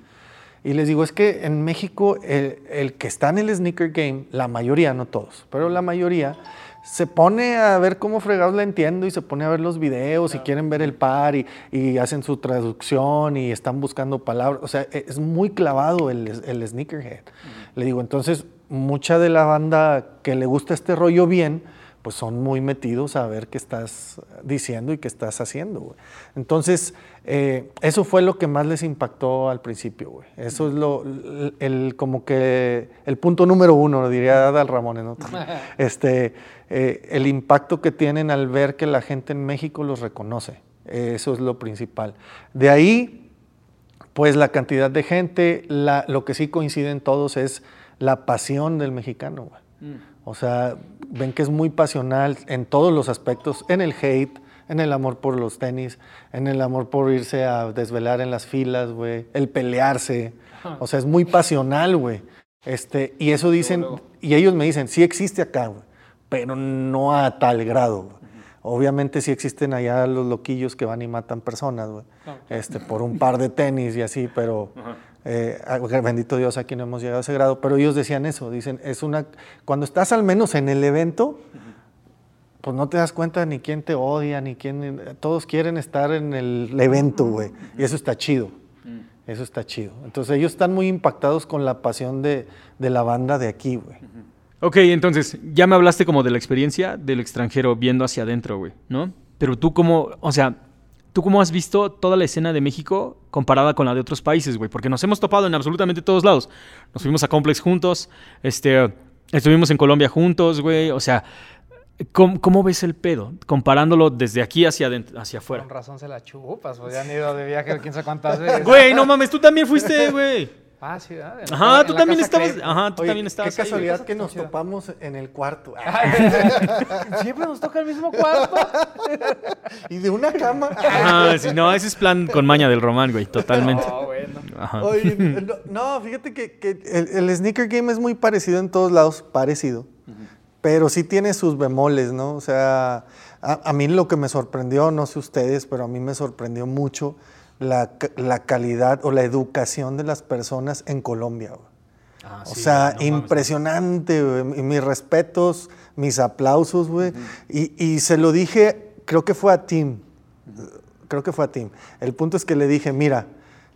Y les digo, es que en México el, el que está en el sneaker game, la mayoría, no todos, pero la mayoría, se pone a ver cómo fregados la entiendo y se pone a ver los videos y quieren ver el par y, y hacen su traducción y están buscando palabras. O sea, e- es muy clavado el, el sneakerhead. Le digo, entonces, mucha de la banda que le gusta este rollo bien, pues son muy metidos a ver qué estás diciendo y qué estás haciendo, güey. Entonces, eh, eso fue lo que más les impactó al principio, güey. Eso es lo, el, como que el punto número uno, lo diría Adal Ramones, ¿no? Este, eh, el impacto que tienen al ver que la gente en México los reconoce. Eso es lo principal. De ahí, pues la cantidad de gente, la, lo que sí coinciden todos es la pasión del mexicano, güey. Mm. O sea, ven que es muy pasional en todos los aspectos, en el hate, en el amor por los tenis, en el amor por irse a desvelar en las filas, güey, el pelearse. O sea, es muy pasional, güey. Este, y eso dicen, y ellos me dicen, sí existe acá, güey, pero no a tal grado. Obviamente sí existen allá los loquillos que van y matan personas, güey, este, por un par de tenis y así, pero... Eh, bendito Dios, aquí no hemos llegado a ese grado, pero ellos decían eso, dicen, es una, cuando estás al menos en el evento, pues no te das cuenta ni quién te odia, ni quién, todos quieren estar en el evento, güey, y eso está chido, mm. eso está chido. Entonces ellos están muy impactados con la pasión de, de la banda de aquí, güey. Ok, entonces, ya me hablaste como de la experiencia del extranjero viendo hacia adentro, güey, ¿no? Pero tú como, o sea, ¿Tú cómo has visto toda la escena de México comparada con la de otros países, güey? Porque nos hemos topado en absolutamente todos lados. Nos fuimos a Complex juntos, este, estuvimos en Colombia juntos, güey. O sea, ¿cómo, ves el pedo? Comparándolo desde aquí hacia, adentro, hacia afuera. Con razón se la chupas, pues ya han ido de viaje quién sabe cuántas veces. Güey, no mames, tú también fuiste, güey. Ah, sí, ¿verdad? Ajá, tú también estabas. Ajá, tú también estabas. Qué casualidad que nos topamos en el cuarto. Siempre nos toca el mismo cuarto. y de una cama. Ah, sí, no, ese es plan con maña del román, güey, totalmente. No, bueno. Ajá. Oye, no, fíjate que, el, sneaker game es muy parecido en todos lados, parecido. Pero sí tiene sus bemoles, ¿no? O sea, a, a mí lo que me sorprendió, no sé ustedes, pero a mí me sorprendió mucho la, calidad o la educación de las personas en Colombia. Ah, o sea, impresionante, mis respetos, mis aplausos, güey. y, se lo dije, creo que fue a Tim, creo que fue a Tim. El punto es que le dije, mira,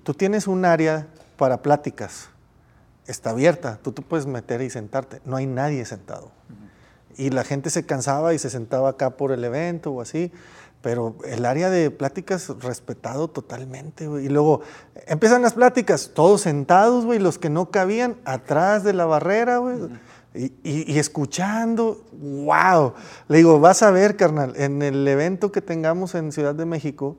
tú tienes un área para pláticas, está abierta, tú, tú puedes meter y sentarte, no hay nadie sentado. Y la gente se cansaba y se sentaba acá por el evento o así. Pero el área de pláticas respetado totalmente, güey. Y luego empiezan las pláticas, todos sentados, güey, los que no cabían atrás de la barrera, güey. y, y, escuchando, wow. Le digo, vas a ver, carnal, en el evento que tengamos en Ciudad de México,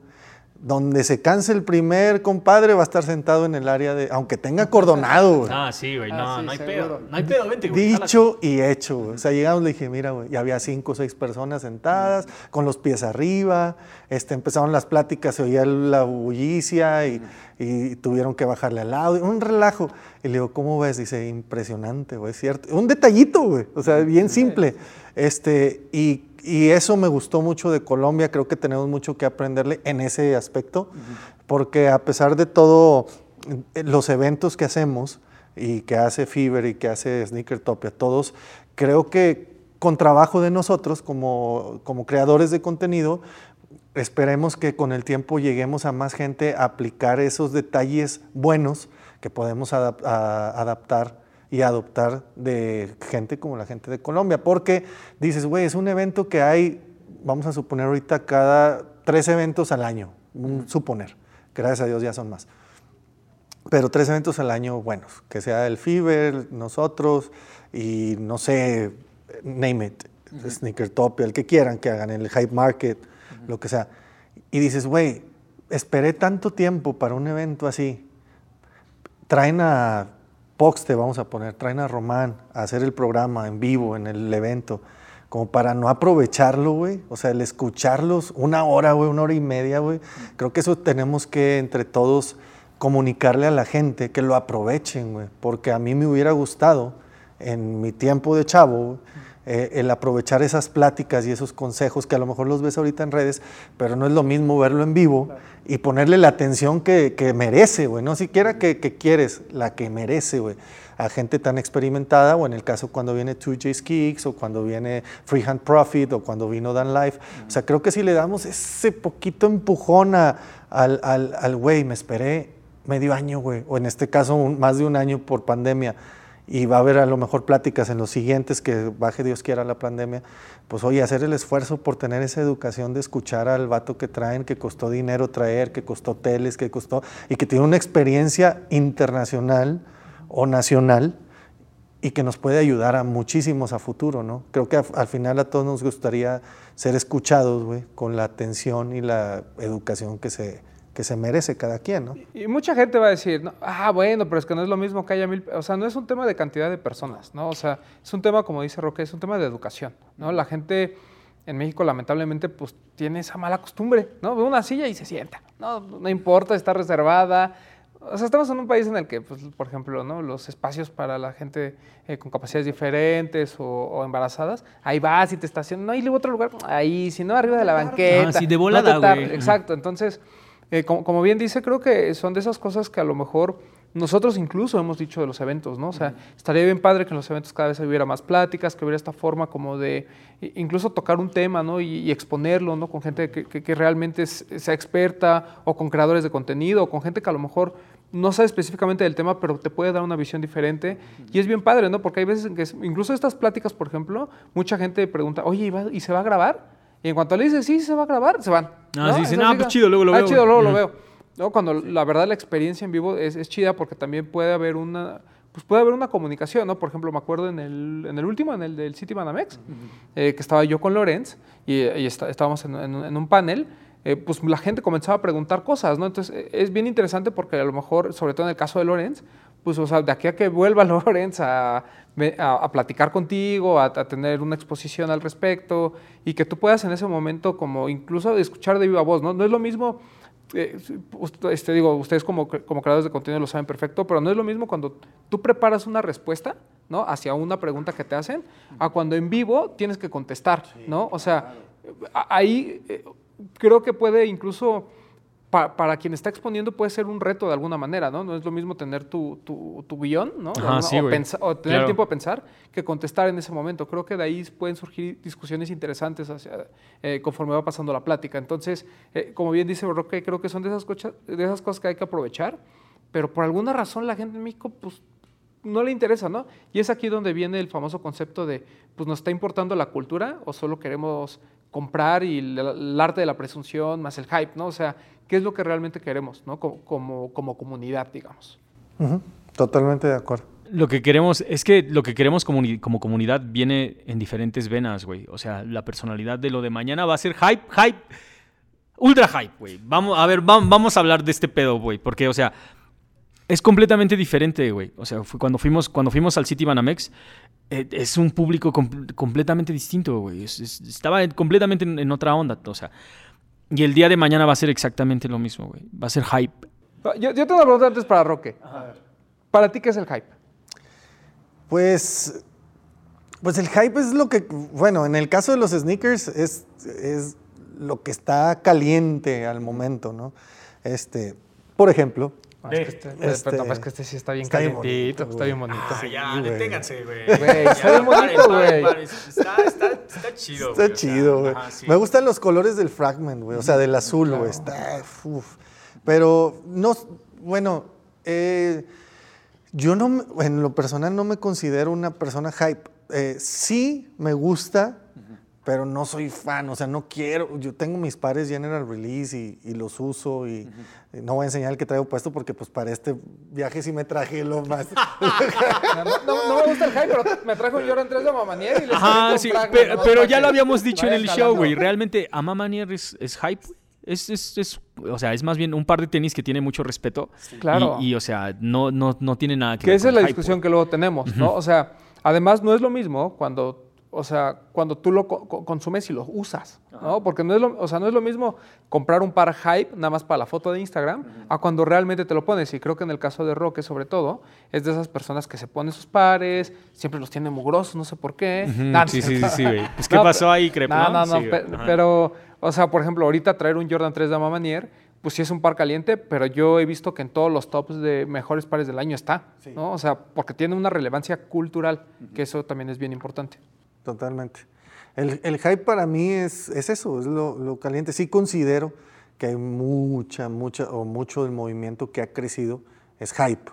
donde se canse el primer compadre va a estar sentado en el área de, aunque tenga cordonado, Ah, sí, güey, no, ah, no hay pedo, no hay pedo, vente, güey. Dicho y hecho, güey. O sea, llegamos, le dije, mira, güey, ya había cinco o seis personas sentadas, con los pies arriba, este, empezaron las pláticas, se oía la bullicia y, y tuvieron que bajarle al audio, un relajo. Y le digo, ¿cómo ves? Dice, impresionante, güey, es cierto. Un detallito, güey, o sea, bien simple. Este, y y eso me gustó mucho de Colombia, creo que tenemos mucho que aprenderle en ese aspecto, porque a pesar de todo eh, los eventos que hacemos y que hace Fever y que hace Sneakertopia, todos, creo que con trabajo de nosotros como, como creadores de contenido, esperemos que con el tiempo lleguemos a más gente a aplicar esos detalles buenos que podemos adaptar y adoptar de gente como la gente de Colombia. Porque dices, güey, es un evento que hay, vamos a suponer ahorita, cada tres eventos al año, suponer. Gracias a Dios ya son más. Pero tres eventos al año buenos, que sea el Fever, nosotros y no sé, name it, Sneakertopia, el que quieran que hagan, el Hype Market, lo que sea. Y dices, güey, esperé tanto tiempo para un evento así. Traen a Pox te vamos a poner, traen a Román a hacer el programa en vivo, en el evento, como para no aprovecharlo, güey. O sea, el escucharlos una hora, güey, una hora y media, güey. Creo que eso tenemos que entre todos comunicarle a la gente que lo aprovechen, güey. Porque a mí me hubiera gustado en mi tiempo de chavo, eh, el aprovechar esas pláticas y esos consejos que a lo mejor los ves ahorita en redes, pero no es lo mismo verlo en vivo y ponerle la atención que, que merece, güey, no siquiera que, que, quieres, la que merece, güey, a gente tan experimentada, o en el caso cuando viene 2J Kicks, o cuando viene Freehand Profit, o cuando vino Dan Life, o sea, creo que si le damos ese poquito empujón a, al güey, me esperé medio año, güey, o en este caso más de un año por pandemia, y va a haber a lo mejor pláticas en los siguientes que baje Dios quiera la pandemia, pues oye, hacer el esfuerzo por tener esa educación de escuchar al vato que traen, que costó dinero traer, que costó hoteles, que costó, y que tiene una experiencia internacional o nacional y que nos puede ayudar a muchísimos a futuro, ¿no? Creo que al final a todos nos gustaría ser escuchados, güey, con la atención y la educación que se, que se merece cada quien, ¿no? Y mucha gente va a decir, no, ah, bueno, pero es que no es lo mismo que haya mil, o sea, no es un tema de cantidad de personas, ¿no? O sea, es un tema, como dice Roque, es un tema de educación, ¿no? La gente en México, lamentablemente, pues tiene esa mala costumbre, ¿no? Ve una silla y se sienta, no, no importa, está reservada. O sea, estamos en un país en el que, pues, por ejemplo, ¿no? los espacios para la gente eh, con capacidades diferentes o, embarazadas, ahí vas y te estacionas, no, hay otro lugar, ahí, si no, arriba de la banqueta. Ah, sí, de volada, güey. Exacto, entonces eh, como, bien dice, creo que son de esas cosas que a lo mejor nosotros incluso hemos dicho de los eventos, ¿no? O sea, estaría bien padre que en los eventos cada vez hubiera más pláticas, que hubiera esta forma como de incluso tocar un tema, ¿no? Y, exponerlo, ¿no? Con gente que, realmente sea experta o con creadores de contenido o con gente que a lo mejor no sabe específicamente del tema, pero te puede dar una visión diferente. Y es bien padre, ¿no? Porque hay veces en que, incluso estas pláticas, por ejemplo, mucha gente pregunta, oye, ¿y se va a grabar? Y en cuanto le dice, sí, se va a grabar, se van. Ah, sí, sí, no, pues chido, luego lo ah, veo. Ah, chido, luego lo veo. ¿No? Cuando la verdad la experiencia en vivo es, es, chida porque también puede haber una pues puede haber una comunicación, ¿no? Por ejemplo, me acuerdo en el, en el último, en el del City Banamex, eh, que estaba yo con Lorenz y, y estábamos en, en, un panel, eh, pues la gente comenzaba a preguntar cosas, ¿no? Entonces e, es bien interesante porque a lo mejor, sobre todo en el caso de Lorenz, pues o sea, de aquí a que vuelva Lorenz a a, platicar contigo, a, tener una exposición al respecto y que tú puedas en ese momento como incluso escuchar de viva voz, ¿no? No es lo mismo, eh, este, digo, ustedes como, como creadores de contenido lo saben perfecto, pero no es lo mismo cuando tú preparas una respuesta, ¿no? Hacia una pregunta que te hacen, a cuando en vivo tienes que contestar, ¿no? O sea, ahí eh, creo que puede incluso para quien está exponiendo puede ser un reto de alguna manera, ¿no? No es lo mismo tener tu, tu, guion, ¿no? o, tener tiempo a pensar que contestar en ese momento. Creo que de ahí pueden surgir discusiones interesantes hacia, eh, conforme va pasando la plática. Entonces, eh, como bien dice Roque, creo que son de esas, de esas cosas que hay que aprovechar, pero por alguna razón la gente en México, pues, no le interesa, ¿no? Y es aquí donde viene el famoso concepto de, pues, ¿nos está importando la cultura o solo queremos comprar y el, arte de la presunción más el hype, ¿no? O sea, ¿qué es lo que realmente queremos, ¿no? Como, como, comunidad, digamos. Totalmente de acuerdo. Lo que queremos es que lo que queremos como, como comunidad viene en diferentes venas, güey. O sea, la personalidad de lo de mañana va a ser hype, hype, ultra hype, güey. Vamos, a ver, vamos a hablar de este pedo, güey. Porque, o sea, es completamente diferente, güey. O sea, cuando, fuimos, cuando fuimos al City Banamex, eh, es un público completamente distinto, güey. estaba completamente en, otra onda, o sea. Y el día de mañana va a ser exactamente lo mismo, güey. Va a ser hype. Yo, yo tengo una pregunta antes para Roque. ¿Para ti qué es el hype? Pues, pues el hype es lo que, bueno, en el caso de los sneakers es, es lo que está caliente al momento, ¿no? Este, por ejemplo, este, este, es que este sí está bien está calientito, está bien bonito. Ah, ya, deténganse, güey. Está bien bonito, güey. Está, está, está, chido, Está chido, güey. Me gustan los colores del fragment, güey. O sea, del azul, güey. Está, uf. Pero, no, bueno, eh, yo no, en lo personal no me considero una persona hype. Eh, sí me gusta pero no soy fan, o sea, no quiero, yo tengo mis pares General Release y, los uso y, no voy a enseñar el que traigo puesto porque pues para este viaje sí me traje lo más. no, me gusta el hype, pero me trajo un Jordan 3 de Mamanier y les Ajá, sí, pero, ya lo habíamos dicho en el show, güey, realmente a Mamanier es, es hype, es, es, es, o sea, es más bien un par de tenis que tiene mucho respeto. Claro. Y, o sea, no, no, no tiene nada que, que esa es la discusión que luego tenemos, ¿no? O sea, además no es lo mismo cuando o sea, cuando tú lo consumes y lo usas, ¿no? Porque no es, lo, o sea, no es lo mismo comprar un par hype nada más para la foto de Instagram a cuando realmente te lo pones. Y creo que en el caso de Roque, sobre todo, es de esas personas que se ponen sus pares, siempre los tiene mugrosos, no sé por qué. sí, sí, sí, sí, güey. Pues, ¿qué pasó ahí, Crepe? No, no, no, pero, o sea, por ejemplo, ahorita traer un Jordan 3 de Mamanier, pues sí es un par caliente, pero yo he visto que en todos los tops de mejores pares del año está, ¿no? O sea, porque tiene una relevancia cultural, que eso también es bien importante. Totalmente. El, el hype para mí es, es eso, es lo, lo, caliente. Sí considero que hay mucha, mucha o mucho del movimiento que ha crecido es hype.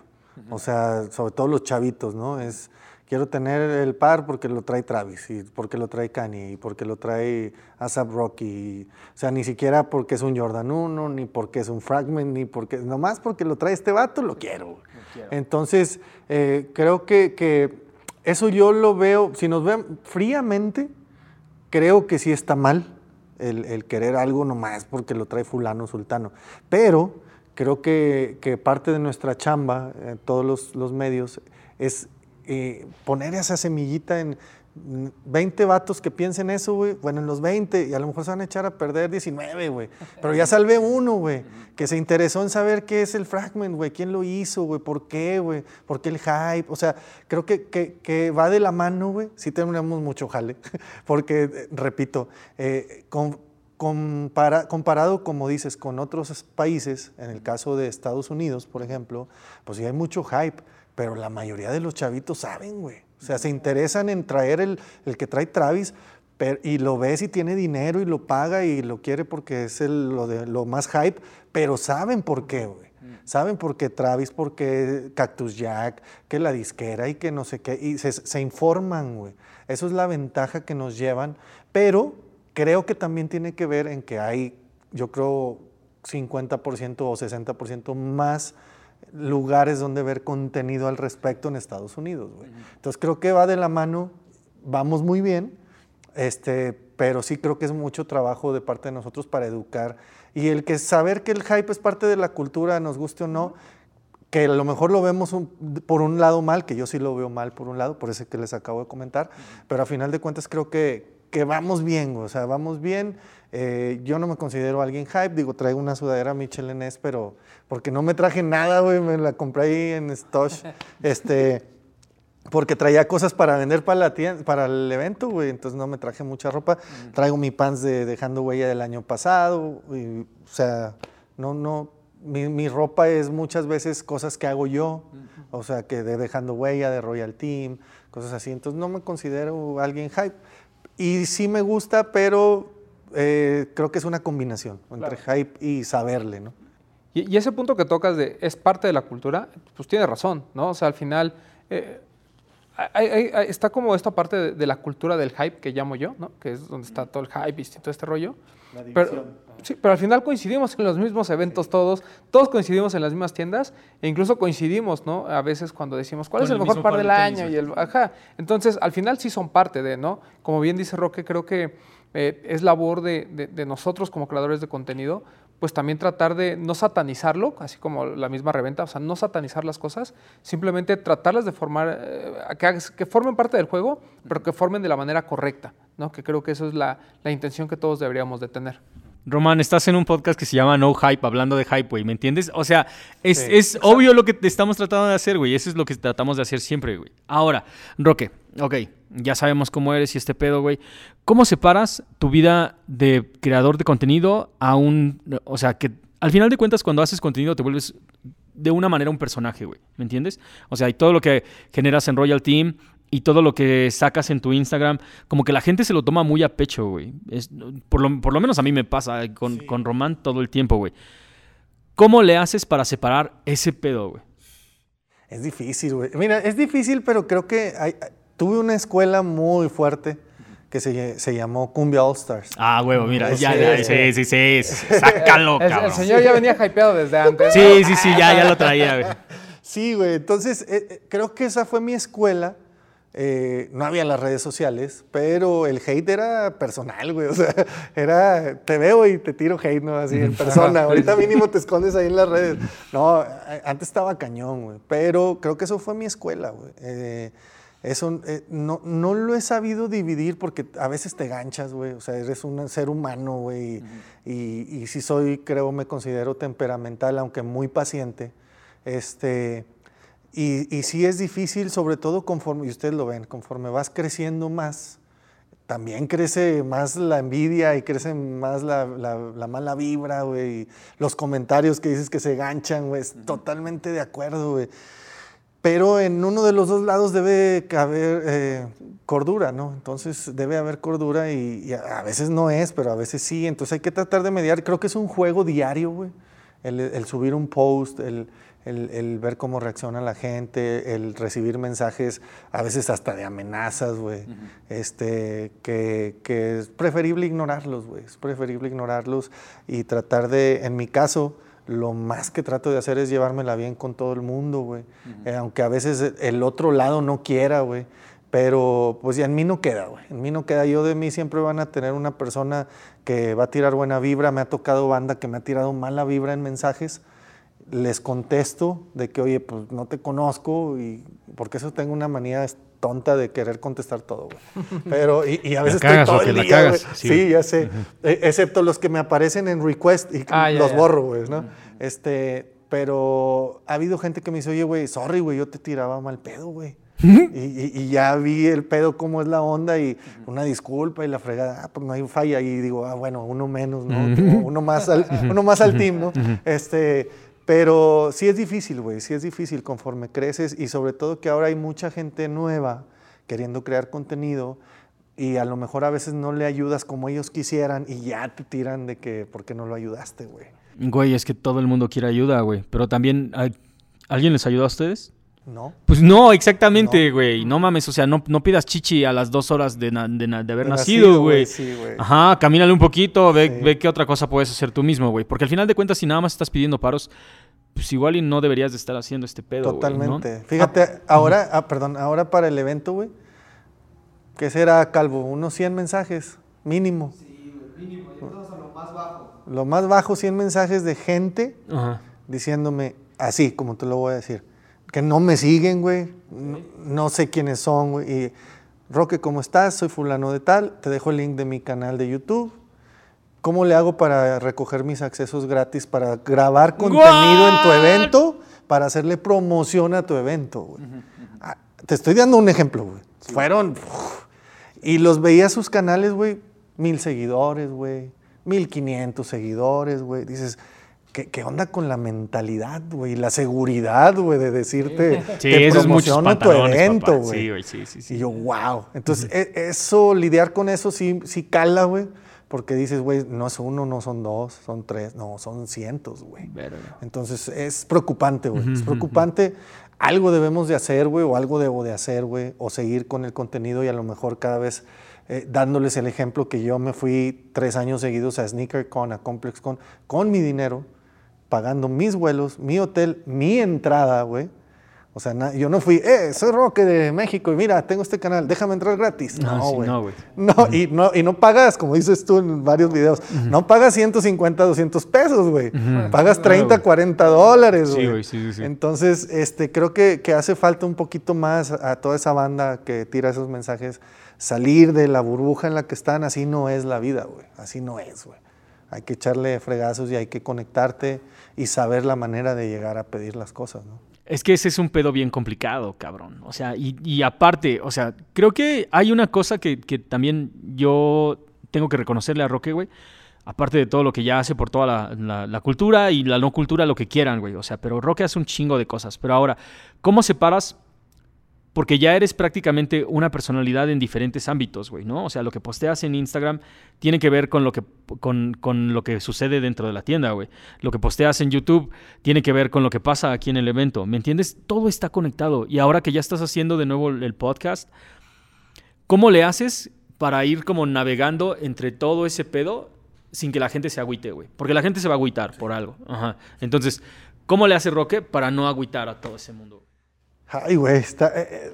O sea, sobre todo los chavitos, ¿no? Es, quiero tener el par porque lo trae Travis, y porque lo trae Kanye, y porque lo trae ASAP Rocky. o sea, ni siquiera porque es un Jordan 1, ni porque es un Fragment, ni porque, nomás porque lo trae este vato, lo quiero. Entonces, eh, creo que, que eso yo lo veo, si nos ven fríamente, creo que sí está mal el, querer algo nomás porque lo trae fulano, sultano. Pero creo que, parte de nuestra chamba, en todos los, los medios, es eh, poner esa semillita en 20 vatos que piensen eso, güey. Bueno, en los 20, y a lo mejor se van a echar a perder 19, güey. Pero ya salvé uno, güey, que se interesó en saber qué es el fragment, güey, quién lo hizo, güey, por qué, güey, por qué el hype. O sea, creo que, que, va de la mano, güey. Sí tenemos mucho jale, porque, repito, eh, comparado, como dices, con otros países, en el caso de Estados Unidos, por ejemplo, pues sí hay mucho hype pero la mayoría de los chavitos saben, güey. O sea, se interesan en traer el, el que trae Travis y lo ves y tiene dinero y lo paga y lo quiere porque es el, lo, de, lo más hype, pero saben por qué, güey. Mm. Saben por qué Travis, por qué Cactus Jack, que la disquera y que no sé qué. Y se, se informan, güey. Eso es la ventaja que nos llevan. Pero creo que también tiene que ver en que hay, yo creo, 50% o 60% más lugares donde ver contenido al respecto en Estados Unidos. Entonces creo que va de la mano, vamos muy bien, este, pero sí creo que es mucho trabajo de parte de nosotros para educar y el que saber que el hype es parte de la cultura, nos guste o no, que a lo mejor lo vemos por un lado mal, que yo sí lo veo mal por un lado, por eso que les acabo de comentar, pero a final de cuentas creo que, que vamos bien, o sea, vamos bien. Eh, yo no me considero alguien hype, digo, traigo una sudadera Michelin S, pero porque no me traje nada, güey, me la compré ahí en Stosh, este, porque traía cosas para vender para, la tienda, para el evento, güey, entonces no me traje mucha ropa. Traigo mi pants de Dejando Huella del año pasado, y, o sea, no, no, mi, ropa es muchas veces cosas que hago yo, o sea, que de Dejando Huella, de Royal Team, cosas así, entonces no me considero alguien hype. Y sí me gusta, pero eh, creo que es una combinación entre hype y saberle, ¿no? Y, ese punto que tocas de es parte de la cultura, pues tiene razón, ¿no? O sea, al final eh, está como esta parte de, la cultura del hype que llamo yo, ¿no? Que es donde está todo el hype y todo este rollo. La pero, sí, pero al final coincidimos en los mismos eventos todos, todos coincidimos en las mismas tiendas e incluso coincidimos, ¿no? A veces cuando decimos, ¿cuál es el, mejor par del año? Y el, ajá. Entonces, al final sí son parte de, ¿no? Como bien dice Roque, creo que eh, es labor de, de nosotros como creadores de contenido pues también tratar de no satanizarlo, así como la misma reventa, o sea, no satanizar las cosas, simplemente tratarlas de formar, eh, que, que, formen parte del juego, pero que formen de la manera correcta, ¿no? Que creo que eso es la, la intención que todos deberíamos de tener. Román, estás en un podcast que se llama No Hype, hablando de hype, güey, ¿me entiendes? O sea, es, es obvio lo que estamos tratando de hacer, güey, eso es lo que tratamos de hacer siempre, güey. Ahora, Roque, ok, ya sabemos cómo eres y este pedo, güey. ¿Cómo separas tu vida de creador de contenido a un... O sea, que al final de cuentas cuando haces contenido te vuelves de una manera un personaje, güey, ¿me entiendes? O sea, y todo lo que generas en Royal Team y todo lo que sacas en tu Instagram, como que la gente se lo toma muy a pecho, güey. por, lo, por lo menos a mí me pasa con, con Román todo el tiempo, güey. ¿Cómo le haces para separar ese pedo, güey? Es difícil, güey. Mira, es difícil, pero creo que hay, tuve una escuela muy fuerte que se, se llamó Cumbia All Stars. Ah, huevo, mira, ya, ya, sí, sí, sí, sácalo, cabrón. El, señor ya venía hypeado desde antes. Sí, sí, sí, ya, ya lo traía, güey. Sí, güey, entonces eh, eh, creo que esa fue mi escuela. Eh, no había las redes sociales, pero el hate era personal, güey. O sea, era, te veo y te tiro hate, ¿no? Así en persona. Ahorita mínimo te escondes ahí en las redes. No, antes estaba cañón, güey. Pero creo que eso fue mi escuela, güey. Eso eh, no, no, lo he sabido dividir porque a veces te ganchas, güey. O sea, eres un ser humano, güey. y, y, sí soy, creo, me considero temperamental, aunque muy paciente. Este, y, y sí es difícil, sobre todo conforme, y ustedes lo ven, conforme vas creciendo más, también crece más la envidia y crece más la, la, mala vibra, güey. Los comentarios que dices que se ganchan, güey. Totalmente de acuerdo, güey. Pero en uno de los dos lados debe haber eh, cordura, ¿no? Entonces debe haber cordura y, a veces no es, pero a veces sí. Entonces hay que tratar de mediar. Creo que es un juego diario, güey. El, subir un post, el, el, el ver cómo reacciona la gente, el recibir mensajes a veces hasta de amenazas, güey. este, que, que es preferible ignorarlos, güey. Es preferible ignorarlos y tratar de, en mi caso, lo más que trato de hacer es llevármela bien con todo el mundo, güey. Eh, aunque a veces el otro lado no quiera, güey. Pero pues ya en mí no queda, güey. En mí no queda. Yo de mí siempre van a tener una persona que va a tirar buena vibra. Me ha tocado banda que me ha tirado mala vibra en mensajes. Les contesto de que, oye, pues no te conozco y porque eso tengo una manía tonta de querer contestar todo, güey. Pero, y, y a veces cagas, estoy todo el día, cagas, güey. sí. Sí, ya sé. Eh, Excepto los que me aparecen en request y Ah, los ya. borro, güey, ¿no? Este, pero ha habido gente que me dice, oye, güey, sorry, güey, yo te tiraba mal pedo, güey. y, y- y ya vi el pedo, cómo es la onda y una disculpa y la fregada, ah, pues no hay falla. Y digo, ah, bueno, uno menos, ¿no? Uno, más al, uno más al team, ¿no? este, pero sí es difícil, güey, sí es difícil conforme creces y sobre todo que ahora hay mucha gente nueva queriendo crear contenido y a lo mejor a veces no le ayudas como ellos quisieran y ya te tiran de que, ¿por qué no lo ayudaste, güey? Güey, es que todo el mundo quiere ayuda, güey. Pero también, ¿al- ¿alguien les ayudó a ustedes? ¿No? Pues no, exactamente, No. güey. No. mames, o sea, no, no pidas chichi a las dos horas de, na- de na- de haber De nacido, güey. güey, sí, güey. Ajá, camínale un poquito, ve, Sí. ve qué otra cosa puedes hacer tú mismo, güey. Porque al final de cuentas, si nada más estás pidiendo paros, pues igual y no deberías de estar haciendo este pedo, güey, ¿no? Totalmente. Fíjate, ahora, ah, perdón, ahora para el evento, güey, ¿qué será, Calvo? Unos 100 mensajes, mínimo. Sí, güey, mínimo, ya a lo más bajo. Lo más bajo, 100 mensajes de gente Ajá. diciéndome, así como te lo voy a decir, que no me siguen, güey, no, no sé quiénes son, güey. Y, Roque, ¿cómo estás? Soy fulano de tal, te dejo el link de mi canal de YouTube. ¿Cómo le hago para recoger mis accesos gratis, para grabar contenido en tu evento, para hacerle promoción a tu evento? güey? Ah, te estoy dando un ejemplo, güey. Fueron... y los veía sus canales, güey, mil seguidores, güey, mil quinientos seguidores, güey. Dices, ¿qué, qué onda con la mentalidad, güey? La seguridad, güey, de decirte, Sí, te eso es muchos promociono tu evento, güey. Sí, güey, sí, sí, sí. Y yo, wow. Entonces, e- eso, lidiar con eso sí, sí cala, güey. Porque dices, güey, no es uno, no son dos, son tres, no, son cientos, güey. Entonces, es preocupante, güey. Es preocupante. Algo debemos de hacer, güey, o algo debo de hacer, güey, o seguir con el contenido y a lo mejor cada vez eh, dándoles el ejemplo que yo me fui tres años seguidos a SneakerCon, a ComplexCon, con mi dinero, pagando mis vuelos, mi hotel, mi entrada, güey. O sea, na- yo no fui, eh, soy Roque de México y mira, tengo este canal, déjame entrar gratis. No, sí, güey. no, güey. No, y no, y no pagas, como dices tú en varios videos, no pagas 150, 200 pesos, güey. Pagas 30, 40 dólares, Sí, güey. güey, sí, sí, sí. Entonces, este, creo que, que hace falta un poquito más a toda esa banda que tira esos mensajes, salir de la burbuja en la que están. Así no es la vida, güey. Así no es, güey. Hay que echarle fregazos y hay que conectarte y saber la manera de llegar a pedir las cosas, ¿no? Es que ese es un pedo bien complicado, cabrón. O sea, y, aparte, o sea, creo que hay una cosa que, que también yo tengo que reconocerle a Roque, güey. Aparte de todo lo que ya hace por toda la- la cultura y la no cultura, lo que quieran, güey. O sea, pero Roque hace un chingo de cosas. Pero ahora, ¿cómo separas? Porque ya eres prácticamente una personalidad en diferentes ámbitos, güey, ¿no? O sea, lo que posteas en Instagram tiene que ver con lo que, con, con lo que sucede dentro de la tienda, güey. Lo que posteas en YouTube tiene que ver con lo que pasa aquí en el evento. ¿Me entiendes? Todo está conectado. Y ahora que ya estás haciendo de nuevo el podcast, ¿cómo le haces para ir como navegando entre todo ese pedo sin que la gente se agüite, güey? Porque la gente se va a agüitar por algo. Ajá. Entonces, ¿cómo le hace Roque para no agüitar a todo ese mundo? Ay, güey, está, eh, eh,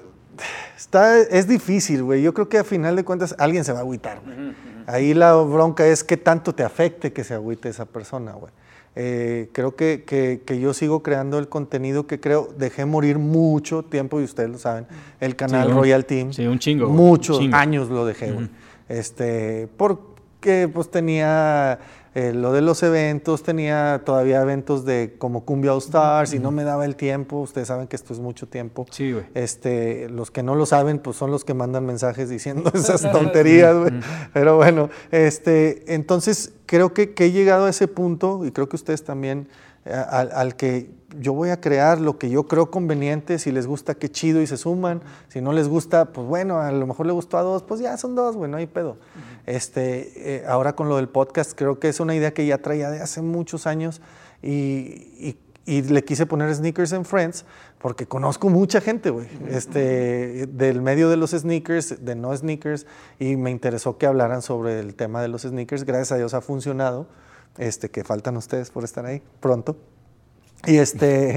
está, es difícil, güey. Yo creo que a final de cuentas alguien se va a agüitar, güey. Ahí la bronca es qué tanto te afecte que se agüite esa persona, güey. Eh, creo que, que- que yo sigo creando el contenido que creo, dejé morir mucho tiempo, y ustedes lo saben, el canal Royal Team. sí, un chingo, Muchos un chingo. años lo dejé, güey. Este, porque pues tenía eh, lo de los eventos, tenía todavía eventos de como Cumbia All Stars y no me daba el tiempo. Ustedes saben que esto es mucho tiempo. Sí, güey. Este, los que no lo saben, pues son los que mandan mensajes diciendo esas tonterías, güey. Pero bueno, este, entonces creo que, que he llegado a ese punto y creo que ustedes también, al, al que yo voy a crear lo que yo creo conveniente, si les gusta, qué chido y se suman, si no les gusta, pues bueno, a lo mejor le gustó a dos, pues ya son dos, güey, no hay pedo. Este, eh, ahora con lo del podcast, creo que es una idea que ya traía de hace muchos años y, y- y le quise poner Sneakers and Friends porque conozco mucha gente, güey, este, del medio de los sneakers, de no sneakers, y me interesó que hablaran sobre el tema de los sneakers. Gracias a Dios ha funcionado, este, que faltan ustedes por estar ahí pronto. Y este,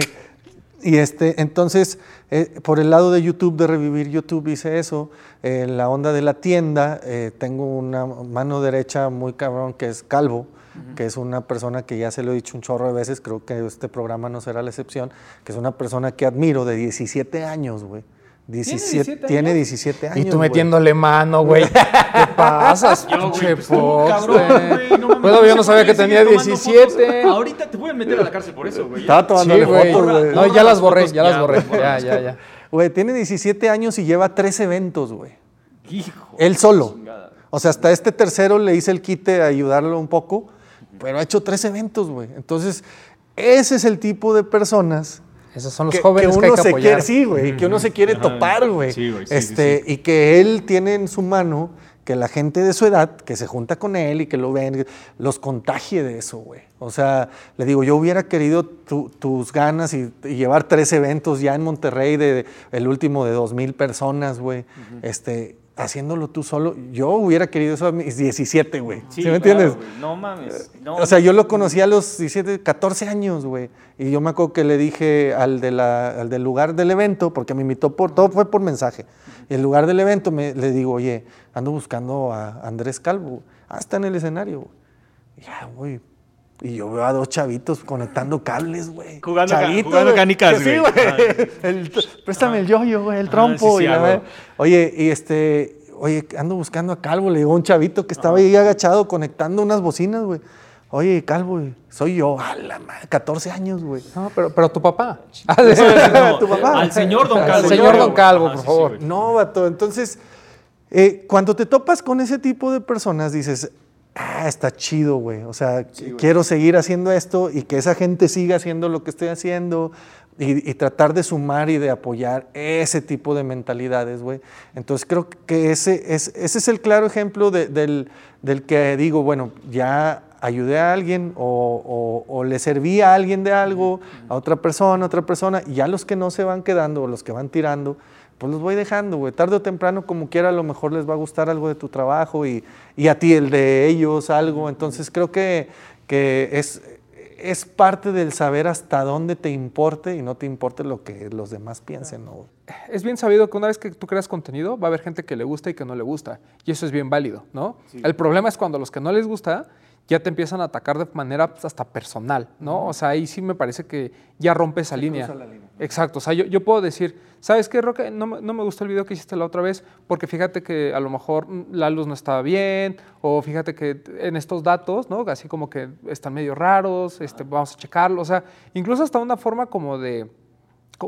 y este, entonces, eh, por el lado de YouTube, de revivir YouTube, hice eso. En la onda de la tienda, eh, tengo una mano derecha muy cabrón que es Calvo, que es una persona que ya se lo he dicho un chorro de veces, creo que este programa no será la excepción, que es una persona que admiro de 17 años, güey. 17, 17 tiene años? 17 años. Y tú metiéndole mano, güey. ¿Qué pasas, Yo, güey, pinche pues, cabrón, güey? no mames, Bueno, ¿cómo yo no se sabía que tenía seguir tomando 17. fotos? Ahorita te pueden meter a la cárcel por eso, güey. Estaba tomándole Sí, güey. fotos, güey. No, ya las borré, ya las borré. güey, Ya, ya, ya. Güey, tiene 17 años y lleva tres eventos, güey. Hijo. Él solo. chingada. O sea, hasta este tercero le hice el quite a ayudarlo un poco, pero ha hecho tres eventos, güey. Entonces, ese es el tipo de personas Esos son los que, jóvenes que, que hay uno que se apoyar. quiere, sí, güey, que uno se quiere Ajá. topar, güey. Sí, güey, sí, sí, este, y que él tiene en su mano que la gente de su edad, que se junta con él y que lo ven, los contagie de eso, güey. O sea, le digo, yo hubiera querido tu- tus ganas y, y llevar tres eventos ya en Monterrey, de, el último de dos mil personas, güey. Este, haciéndolo tú solo. Yo hubiera querido eso a mis 17, güey. ¿Sí, me entiendes? claro, güey. No mames. No, O sea, yo lo conocí a los 17, 14 años, güey. Y yo me acuerdo que le dije al, de la- al del lugar del evento, porque me invitó por, todo fue por mensaje. Y el lugar del evento me, le digo, oye, ando buscando a Andrés Calvo. Ah, está en el escenario. Ya, güey. Y yo veo a dos chavitos conectando cables, güey. Jugando Chavitos, jugando güey. canicas, Que Sí, güey. güey. Ajá. El- préstame el yoyo, güey, el Ajá, trompo. sí, sí, y la ah, güey. Oye, y este, oye, ando buscando a Calvo. Le digo a un chavito que estaba ahí agachado conectando unas bocinas, güey. Oye, Calvo, güey, soy yo. A la madre, 14 años, güey. No, pero, pero tu papá. No, tu papá. Al señor Don Al Calvo. señor yo, Don güey. Calvo, por favor. güey. No, vato. Entonces, eh, cuando te topas con ese tipo de personas, dices, ah, está chido, güey. O sea, quiero seguir haciendo esto y que esa gente siga haciendo lo que estoy haciendo y, y tratar de sumar y de apoyar ese tipo de mentalidades, güey. Entonces, creo que ese es, ese es el claro ejemplo de- del, del que digo, bueno, ya ayudé a alguien o, o- o le serví a alguien de algo, a otra persona, a otra persona, y ya los que no se van quedando o los que van tirando, pues los voy dejando, güey. Tarde o temprano, como quiera, a lo mejor les va a gustar algo de tu trabajo y, y a ti el de ellos algo. Entonces creo que, que es, es parte del saber hasta dónde te importe y no te importe lo que los demás piensen, ¿no? Es bien sabido que una vez que tú creas contenido, va a haber gente que le gusta y que no le gusta. Y eso es bien válido, ¿no? El problema es cuando a los que no les gusta ya te empiezan a atacar de manera pues, hasta personal, ¿no? O sea, ahí sí me parece que ya rompe esa línea. Exacto. O sea, yo, yo puedo decir, ¿sabes qué, Roque? No, me- no me gustó el video que hiciste la otra vez porque fíjate que a lo mejor la luz no estaba bien o fíjate que en estos datos, ¿no? Así como que están medio raros, este, vamos a checarlo. O sea, incluso hasta una forma como de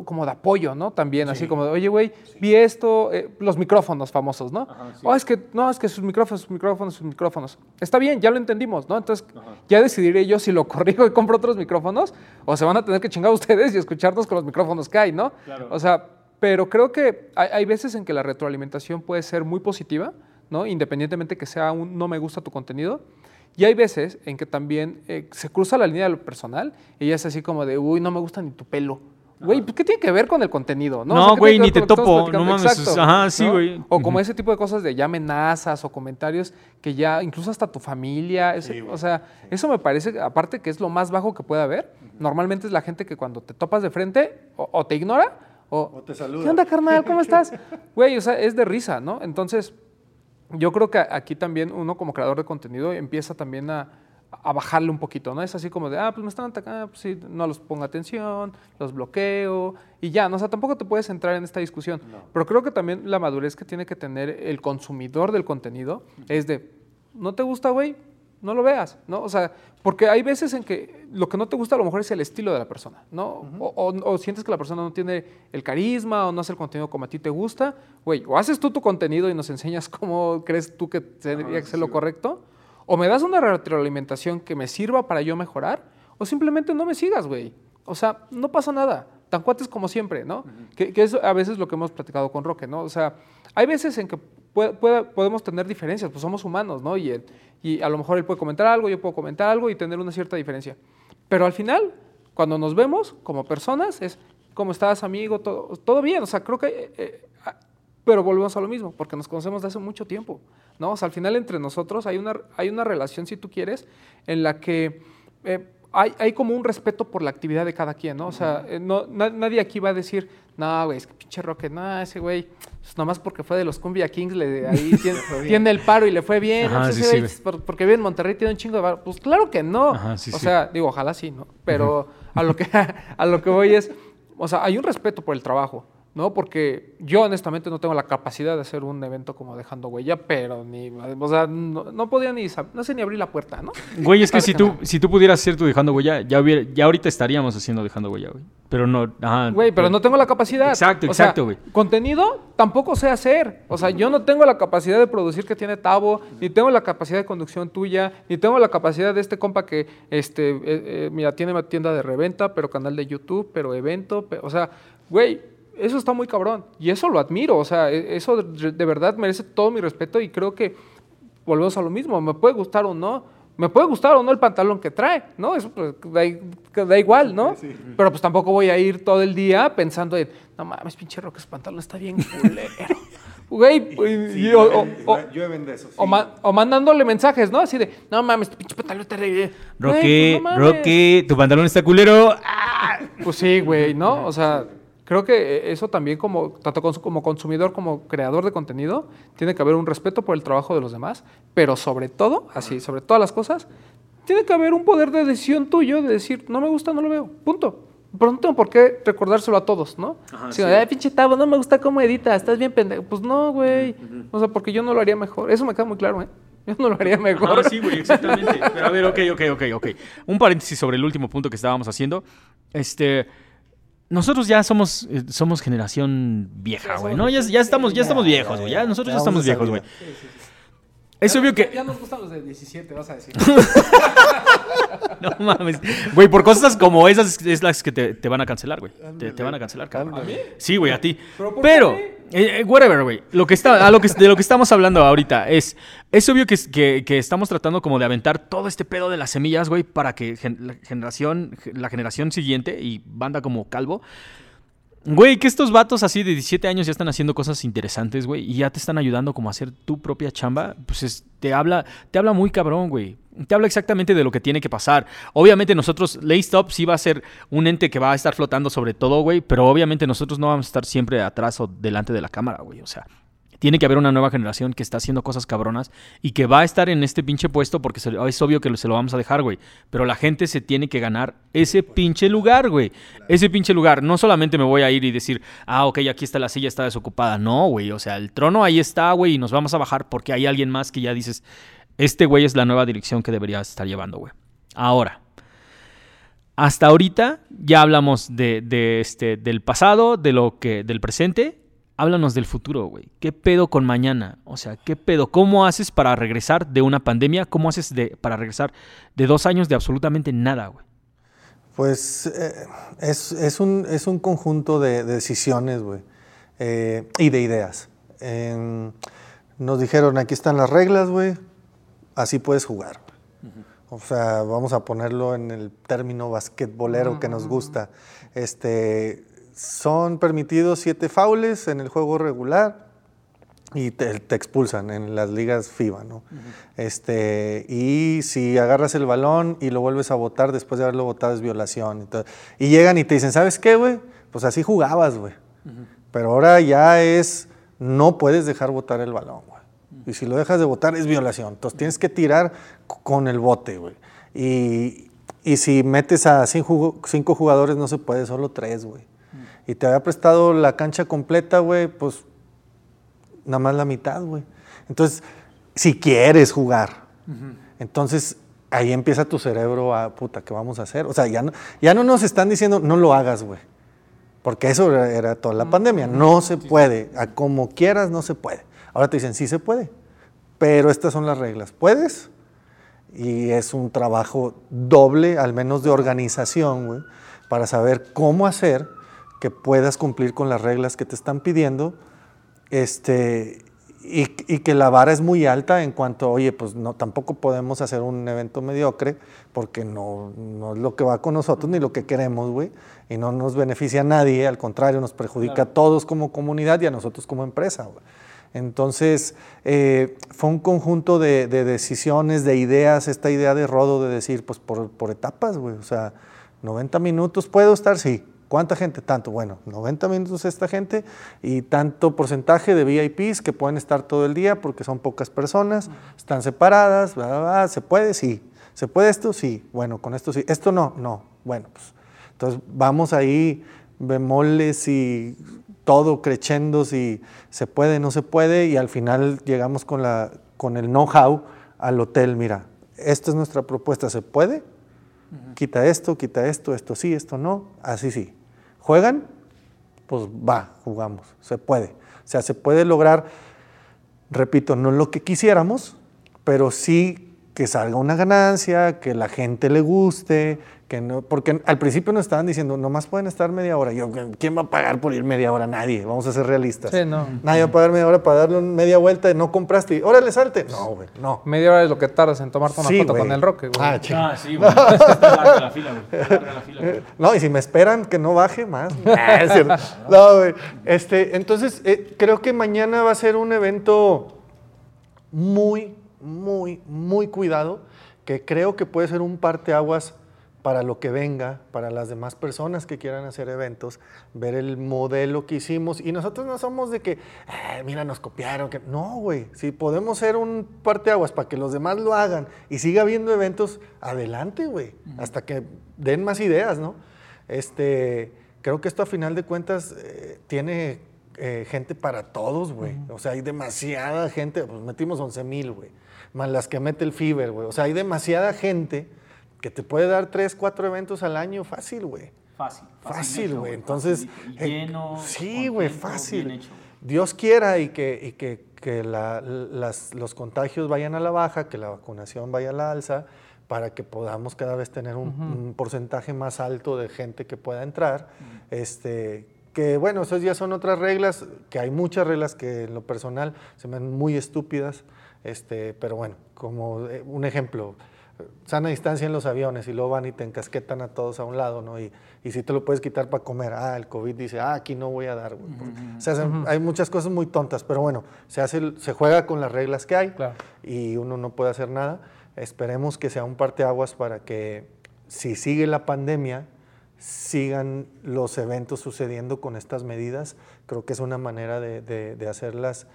como de apoyo, ¿no? También, así como de, oye, güey, vi esto, eh, los micrófonos famosos, ¿no? Oh, es que, no, es que sus micrófonos, sus micrófonos, sus micrófonos. Está bien, ya lo entendimos, ¿no? Entonces, ya decidiré yo si lo corrijo y compro otros micrófonos o se van a tener que chingar ustedes y escucharnos con los micrófonos que hay, ¿no? O sea, pero creo que hay, hay veces en que la retroalimentación puede ser muy positiva, ¿no? Independientemente que sea un no me gusta tu contenido. Y hay veces en que también eh, se cruza la línea de lo personal y ya es así como de, uy, no me gusta ni tu pelo. Güey, pues, ¿qué tiene que ver con el contenido? No, No, ¿qué güey, ni te topo, no mames, ajá, sí, ¿no? güey. O como ese tipo de cosas de ya amenazas o comentarios que ya, incluso hasta tu familia, ese- o sea, eso me parece, aparte que es lo más bajo que puede haber, normalmente es la gente que cuando te topas de frente o, o te ignora o, te saluda. ¿Qué onda, carnal? ¿Cómo estás? Güey, o sea, es de risa, ¿no? Entonces, yo creo que aquí también uno como creador de contenido empieza también a, a bajarle un poquito, ¿no? Es así como de, ah, pues me están atacando, pues sí, no los pongo atención, los bloqueo y ya, ¿no? O sea, tampoco te puedes entrar en esta discusión. Pero creo que también la madurez que tiene que tener el consumidor del contenido es de, ¿no te gusta, güey? No lo veas, ¿no? O sea, porque hay veces en que lo que no te gusta a lo mejor es el estilo de la persona, ¿no? o, o- o sientes que la persona no tiene el carisma o no hace el contenido como a ti te gusta, güey, o haces tú tu contenido y nos enseñas cómo crees tú que tendría que ser lo correcto, o me das una retroalimentación que me sirva para yo mejorar, o simplemente no me sigas, güey. O sea, no pasa nada. Tan cuates como siempre, ¿no? que, que es a veces lo que hemos platicado con Roque, ¿no? O sea, hay veces en que puede- puede- podemos tener diferencias, pues somos humanos, ¿no? Y, y a lo mejor él puede comentar algo, yo puedo comentar algo y tener una cierta diferencia. Pero al final, Cuando nos vemos como personas es, ¿cómo estás, amigo? Todo, todo bien, o sea, creo que... eh, eh, ah, pero volvemos a lo mismo, porque nos conocemos de hace mucho tiempo, ¿no? O sea, al final entre nosotros hay una, hay una relación, si tú quieres, en la que eh, hay, hay como un respeto por la actividad de cada quien, ¿no? O sea, eh, no, na- nadie aquí va a decir, no, güey, es que pinche Rocket, no, ese güey, pues nomás porque fue de los Cumbia Kings, le, ahí tiene, tiene el paro y le fue bien, Ajá, ¿no? Pues sí, sí, por- porque vive en Monterrey, tiene un chingo de varo. Pues claro que no. Ajá, sí, o sea, digo, ojalá sí, ¿no? Pero a, lo que, a lo que voy es, o sea, hay un respeto por el trabajo, ¿no? Porque yo honestamente no tengo la capacidad de hacer un evento como dejando huella, pero ni, o sea, no, no podía ni, no sé ni abrir la puerta, ¿no? Güey, es que si tú, si tú pudieras hacer tu dejando huella, ya, hubiera, ya ahorita estaríamos haciendo dejando huella, güey. Pero no, ajá. Güey, pero no tengo la capacidad. Exacto, O exacto, güey. Contenido tampoco sé hacer. O sea, yo no tengo la capacidad de producir que tiene Tavo, ni tengo la capacidad de conducción tuya, ni tengo la capacidad de este compa que, este, eh, eh, mira, tiene tienda de reventa, pero canal de YouTube, pero evento, pe- o sea, güey. Eso está muy cabrón y eso lo admiro, o sea, e- eso de, verdad merece todo mi respeto y creo que volvemos a lo mismo, me puede gustar o no, me puede gustar o no el pantalón que trae, ¿no? Eso pues, da, da igual, ¿no? Pero pues tampoco voy a ir todo el día pensando en, no mames, pinche roca, ese pantalón está bien culero. Güey, pues, y- o, o- o- llueven de eso. o ma- o mandándole mensajes, ¿no? Así de, no mames, tu pinche pantalón está re bien". Güey, Roque, pues, no mames. Roque, tu pantalón está culero. Ah. Pues sí, güey, ¿no? O sea, creo que eso también como, tanto como consumidor como creador de contenido, tiene que haber un respeto por el trabajo de los demás, pero sobre todo, así, sobre todas las cosas, tiene que haber un poder de decisión tuyo de decir, no me gusta, no lo veo, punto. Pero no tengo por qué recordárselo a todos, ¿no? Si, "Ay, pinche Tavo, no me gusta cómo edita, estás bien pendejo. Pues no, güey. O sea, porque yo no lo haría mejor. Eso me queda muy claro, ¿eh? Yo no lo haría mejor. Ajá, sí, güey, exactamente. Pero a ver, ok, ok, ok, ok. Un paréntesis sobre el último punto que estábamos haciendo. Este. Nosotros ya somos, eh, somos generación vieja, güey, ¿no? Ya, ya estamos, ya estamos viejos, güey. Ya nosotros ya estamos a viejos, güey. Es obvio que. Ya nos gustan los de 17, vas a decir. No mames. Güey, por cosas como esas es las que te, te van a cancelar, güey. Te, te van a cancelar, cabrón. Sí, güey, a ti. ¿Pero? Eh, eh, whatever, güey. De lo que estamos hablando ahorita es. Es obvio que, estamos tratando como de aventar todo este pedo de las semillas, güey, para que generación, la generación siguiente y banda como Calvo. Güey, que estos vatos así de 17 años ya están haciendo cosas interesantes, güey, y ya te están ayudando como a hacer tu propia chamba, pues es- te habla, te habla muy cabrón, güey. Te habla exactamente de lo que tiene que pasar. Obviamente nosotros, Laystop sí va a ser un ente que va a estar flotando sobre todo, güey, pero obviamente nosotros no vamos a estar siempre atrás o delante de la cámara, güey. O sea, tiene que haber una nueva generación que está haciendo cosas cabronas y que va a estar en este pinche puesto porque se- es obvio que se lo vamos a dejar, güey. Pero la gente se tiene que ganar ese pinche lugar, güey. Ese pinche lugar. No solamente me voy a ir y decir, ah, ok, aquí está la silla, está desocupada. No, güey. O sea, el trono ahí está, güey, y nos vamos a bajar porque hay alguien más que ya dices, este güey es la nueva dirección que debería estar llevando, güey. Ahora. Hasta ahorita ya hablamos de, de este, del pasado, de lo que, del presente. Háblanos del futuro, güey. ¿Qué pedo con mañana? O sea, ¿qué pedo? ¿Cómo haces para regresar de una pandemia? ¿Cómo haces de, para regresar de dos años de absolutamente nada, güey? Pues eh, es, es un, es un conjunto de, de decisiones, güey, eh, y de ideas. Nos dijeron, aquí están las reglas, güey, así puedes jugar. O sea, vamos a ponerlo en el término basquetbolero que nos gusta. Este, son permitidos siete faules en el juego regular y te, te expulsan en las ligas FIBA, ¿no? este, y si agarras el balón y lo vuelves a votar después de haberlo votado es violación. Y, todo. y llegan y te dicen, ¿sabes qué, güey? Pues así jugabas, güey. Pero ahora ya es, no puedes dejar votar el balón, güey. Y si lo dejas de votar es violación. Entonces tienes que tirar con el bote, güey. Y, y si metes a cinco jugadores no se puede, solo tres, güey. Y te había prestado la cancha completa, güey, pues nada más la mitad, güey. Entonces, si quieres jugar, entonces ahí empieza tu cerebro a, puta, ¿qué vamos a hacer? O sea, ya no, ya no nos están diciendo, no lo hagas, güey. Porque eso era, era toda la pandemia. No se puede. A como quieras, no se puede. Ahora te dicen, sí se puede. Pero estas son las reglas. ¿Puedes? Y es un trabajo doble, al menos de organización, güey, para saber cómo hacer que puedas cumplir con las reglas que te están pidiendo este, y, y que la vara es muy alta en cuanto, oye, pues no, tampoco podemos hacer un evento mediocre porque no, no es lo que va con nosotros ni lo que queremos, güey, y no nos beneficia a nadie, al contrario, nos perjudica a todos como comunidad y a nosotros como empresa, güey. Entonces, eh, fue un conjunto de, de decisiones, de ideas, esta idea de Rodo de decir, pues por, por etapas, güey, o sea, 90 minutos, ¿puedo estar? Sí. ¿Cuánta gente? Tanto. Bueno, 90 minutos esta gente y tanto porcentaje de VIPs que pueden estar todo el día porque son pocas personas, están separadas, bla, bla, bla. ¿se puede? Sí. ¿Se puede esto? Sí. Bueno, con esto sí. ¿Esto no? No. Bueno, pues entonces vamos ahí, bemoles y todo, crescendos y se puede, no se puede y al final llegamos con, la, con el know-how al hotel, mira, esta es nuestra propuesta, ¿se puede? Quita esto, quita esto, esto sí, esto no, así sí. ¿Juegan? Pues va, jugamos, se puede. O sea, se puede lograr, repito, no lo que quisiéramos, pero sí que salga una ganancia, que la gente le guste, que no, porque al principio nos estaban diciendo, nomás pueden estar media hora. Yo, ¿quién va a pagar por ir media hora? Nadie, vamos a ser realistas. Sí, no. Nadie va a pagar media hora para darle una media vuelta y no compraste. y, Órale, salte. No, güey, no. Media hora es lo que tardas en tomarte una Sí, foto con el Roque, güey. Ah. Ah, sí, güey. Es que está larga la fila, güey. Está larga la fila, güey. No, y si me esperan que no baje más. Nah, es cierto. No, güey. Este, entonces, eh, creo que mañana va a ser un evento muy, muy, muy cuidado, que creo que puede ser un parteaguas para lo que venga, para las demás personas que quieran hacer eventos, ver el modelo que hicimos. Y nosotros no somos de que, "Ah, mira, nos copiaron. Que... No, güey. Si podemos ser un parteaguas para que los demás lo hagan y siga habiendo eventos, adelante, güey. Hasta que den más ideas, ¿no? Este, creo que esto a final de cuentas eh, tiene eh, gente para todos, güey. O sea, hay demasiada gente. Pues metimos 11 mil, güey. Más las que mete el Fiber, güey. O sea, hay demasiada gente que te puede dar 3, 4 eventos al año fácil, güey. Fácil. Fácil, güey. Entonces, fácil eh, lleno. sí, güey, fácil. bien hecho. Dios quiera y que, y que, que la- las- los contagios vayan a la baja, que la vacunación vaya a la alza, para que podamos cada vez tener un, un porcentaje más alto de gente que pueda entrar. este, que bueno, esas ya son otras reglas, que hay muchas reglas que en lo personal se me ven muy estúpidas, este, pero bueno, como eh, un ejemplo, sana distancia en los aviones y luego van y te encasquetan a todos a un lado, ¿no? Y, y si te lo puedes quitar para comer, ah, el COVID dice, ah, aquí no voy a dar, güey. porque se hacen- Hay muchas cosas muy tontas, pero bueno, se, hace, se juega con las reglas que hay Claro. y uno no puede hacer nada. Esperemos que sea un parteaguas para que si sigue la pandemia, sigan los eventos sucediendo con estas medidas. Creo que es una manera de, de- de hacerlas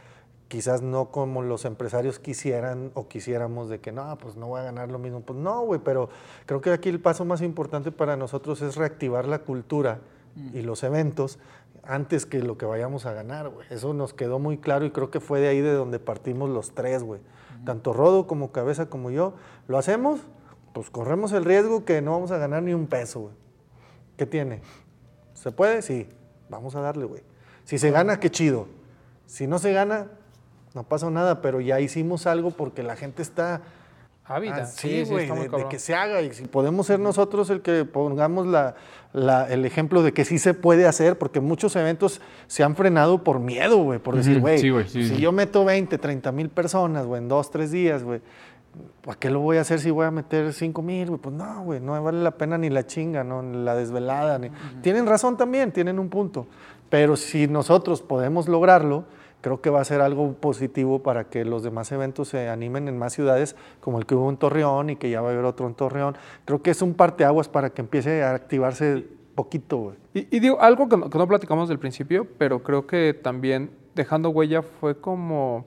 quizás no como los empresarios quisieran o quisiéramos de que no, pues no voy a ganar lo mismo. Pues no, güey, pero creo que aquí el paso más importante para nosotros es reactivar la cultura y los eventos antes que lo que vayamos a ganar, güey. Eso nos quedó muy claro y creo que fue de ahí de donde partimos los tres, güey. Tanto Rodo como Cabeza como yo. ¿Lo hacemos? Pues corremos el riesgo que no vamos a ganar ni un peso, güey. ¿Qué tiene? ¿Se puede? Sí. Vamos a darle, güey. Si se gana, qué chido. Si no se gana, no pasa nada, pero ya hicimos algo porque la gente está... Ávida. Ah, sí, güey, muy de, de que se haga. Y si podemos ser nosotros el que pongamos la, la- el ejemplo de que sí se puede hacer, porque muchos eventos se han frenado por miedo, güey, por decir, güey, sí, güey, sí, si sí. yo meto 20, 30 mil personas, güey, en dos, tres días, güey, ¿para qué lo voy a hacer si voy a meter 5 mil, güey? Pues no, güey, no vale la pena ni la chinga, ¿no? Ni la desvelada. Ni... Tienen razón también, tienen un punto. Pero si nosotros podemos lograrlo, creo que va a ser algo positivo para que los demás eventos se animen en más ciudades, como el que hubo en Torreón y que ya va a haber otro en Torreón. Creo que es un parteaguas para que empiece a activarse poquito, güey. Y, y digo, algo que no, que no platicamos del principio, pero creo que también dejando huella fue como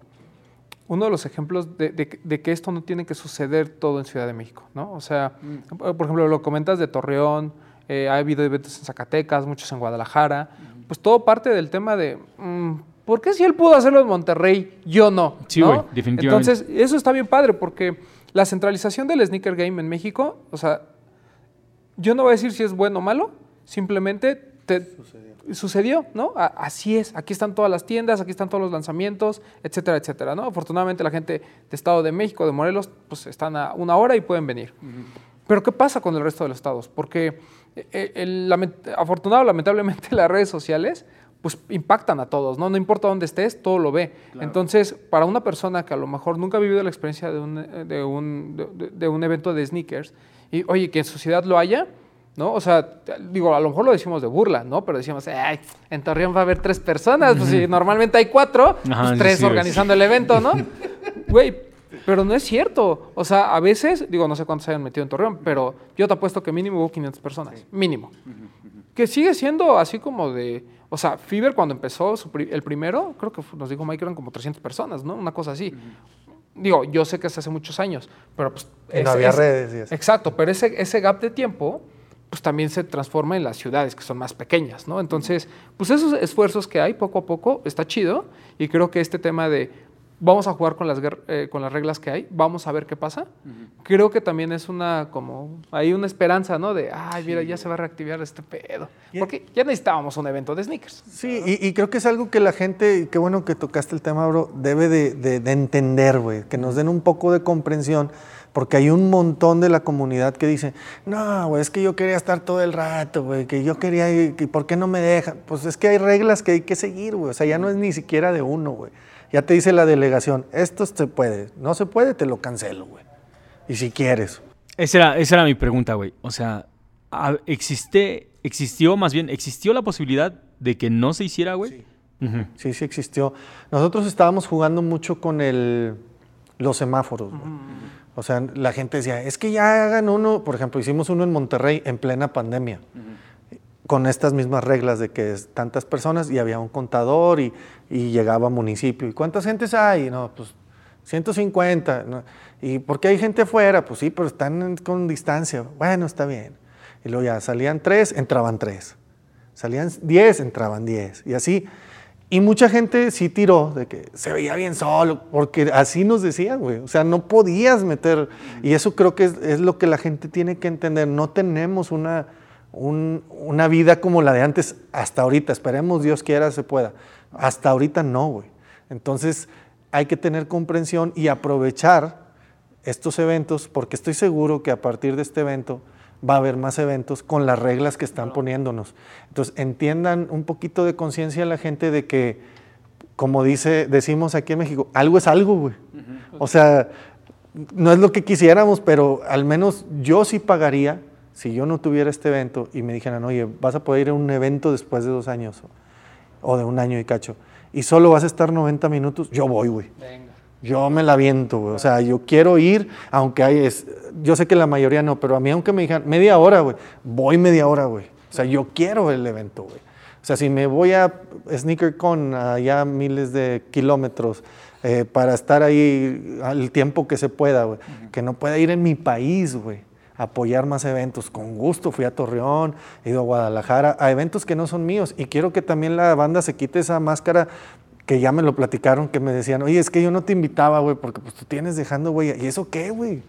uno de los ejemplos de, de que- de que esto no tiene que suceder todo en Ciudad de México, ¿no? O sea, por ejemplo, lo comentas de Torreón, eh, ha habido eventos en Zacatecas, muchos en Guadalajara, pues todo parte del tema de, mm, ¿por qué si él pudo hacerlo en Monterrey, yo no? Sí, ¿no? güey, definitivamente. Entonces, eso está bien padre porque la centralización del sneaker game en México, o sea, yo no voy a decir si es bueno o malo, simplemente te- sucedió, ¿no? A- así es, aquí están todas las tiendas, aquí están todos los lanzamientos, etcétera, etcétera, ¿no? Afortunadamente la gente de Estado de México, de Morelos, pues están a una hora y pueden venir. Pero ¿qué pasa con el resto de los estados? Porque eh, el, lament- afortunado, lamentablemente, las redes sociales pues impactan a todos, ¿no? No importa dónde estés, todo lo ve. Entonces, para una persona que a lo mejor nunca ha vivido la experiencia de un, de un, de- de un evento de sneakers, y oye, que en su ciudad lo haya, ¿no? O sea, digo, a lo mejor lo decimos de burla, ¿no? Pero decimos, ay, en Torreón va a haber tres personas, pues si normalmente hay cuatro, pues Ajá, tres sí, organizando el evento, ¿no? Güey, pero no es cierto. O sea, a veces, digo, no sé cuántos se hayan metido en Torreón, pero yo te apuesto que mínimo hubo 500 personas, mínimo. Que sigue siendo así como de, o sea, Fiverr cuando empezó su pri- el primero, creo que nos dijo Mike, eran como 300 personas, ¿no? Una cosa así. Digo, yo sé que es hace muchos años, pero pues... Y no había redes y eso. Exacto, pero ese, ese gap de tiempo, pues también se transforma en las ciudades que son más pequeñas, ¿no? Entonces, pues esos esfuerzos que hay poco a poco está chido y creo que este tema de vamos a jugar con las, eh, con las reglas que hay, vamos a ver qué pasa, creo que también es una, como, hay una esperanza, ¿no? De, ay, mira, ya se va a reactivar este pedo. Porque ya necesitábamos un evento de sneakers. Sí, y, y creo que es algo que la gente, y qué bueno que tocaste el tema, bro, debe de, de- de entender, güey, que nos den un poco de comprensión, porque hay un montón de la comunidad que dice, no, güey, es que yo quería estar todo el rato, güey, que yo quería, que ¿por qué no me dejan? Pues es que hay reglas que hay que seguir, güey, o sea, ya no es ni siquiera de uno, güey. Ya te dice la delegación, esto se puede, no se puede, te lo cancelo, güey. Y si quieres. Esa era, esa era mi pregunta, güey. O sea, ¿existe, existió, más bien, existió la posibilidad de que no se hiciera, güey? Sí, sí existió. Nosotros estábamos jugando mucho con el, los semáforos. güey. O sea, la gente decía, es que ya hagan uno, por ejemplo, hicimos uno en Monterrey en plena pandemia, con estas mismas reglas de que es tantas personas y había un contador y, y llegaba municipio. ¿Y cuántas gentes hay? No, pues 150. ¿no? ¿Y por qué hay gente afuera? Pues sí, pero están con distancia. Bueno, está bien. Y luego ya salían tres, entraban tres. Salían 10, entraban 10. Y así. Y mucha gente sí tiró de que se veía bien solo, porque así nos decían, güey. O sea, no podías meter. Y eso creo que es, es lo que la gente tiene que entender. No tenemos una, un- una vida como la de antes hasta ahorita. Esperemos Dios quiera se pueda. Hasta ahorita no, güey. Entonces hay que tener comprensión y aprovechar estos eventos, porque estoy seguro que a partir de este evento va a haber más eventos con las reglas que están poniéndonos. Entonces, entiendan un poquito de conciencia la gente de que, como dice, decimos aquí en México, algo es algo, güey. O sea, no es lo que quisiéramos, pero al menos yo sí pagaría si yo no tuviera este evento y me dijeran, oye, vas a poder ir a un evento después de dos años o, o de un año y cacho, y solo vas a estar 90 minutos, yo voy, güey. Venga. Yo me la viento, güey. O sea, yo quiero ir, aunque hay, es, yo sé que la mayoría no, pero a mí aunque me digan media hora, güey, voy media hora, güey. O sea, yo quiero el evento, güey. O sea, si me voy a SneakerCon allá miles de kilómetros eh, para estar ahí al tiempo que se pueda, güey, que no pueda ir en mi país, güey, apoyar más eventos. Con gusto fui a Torreón, he ido a Guadalajara, a eventos que no son míos. Y quiero que también la banda se quite esa máscara que ya me lo platicaron, que me decían, oye, es que yo no te invitaba, güey, porque pues tú tienes dejando, güey, ¿y eso qué, güey?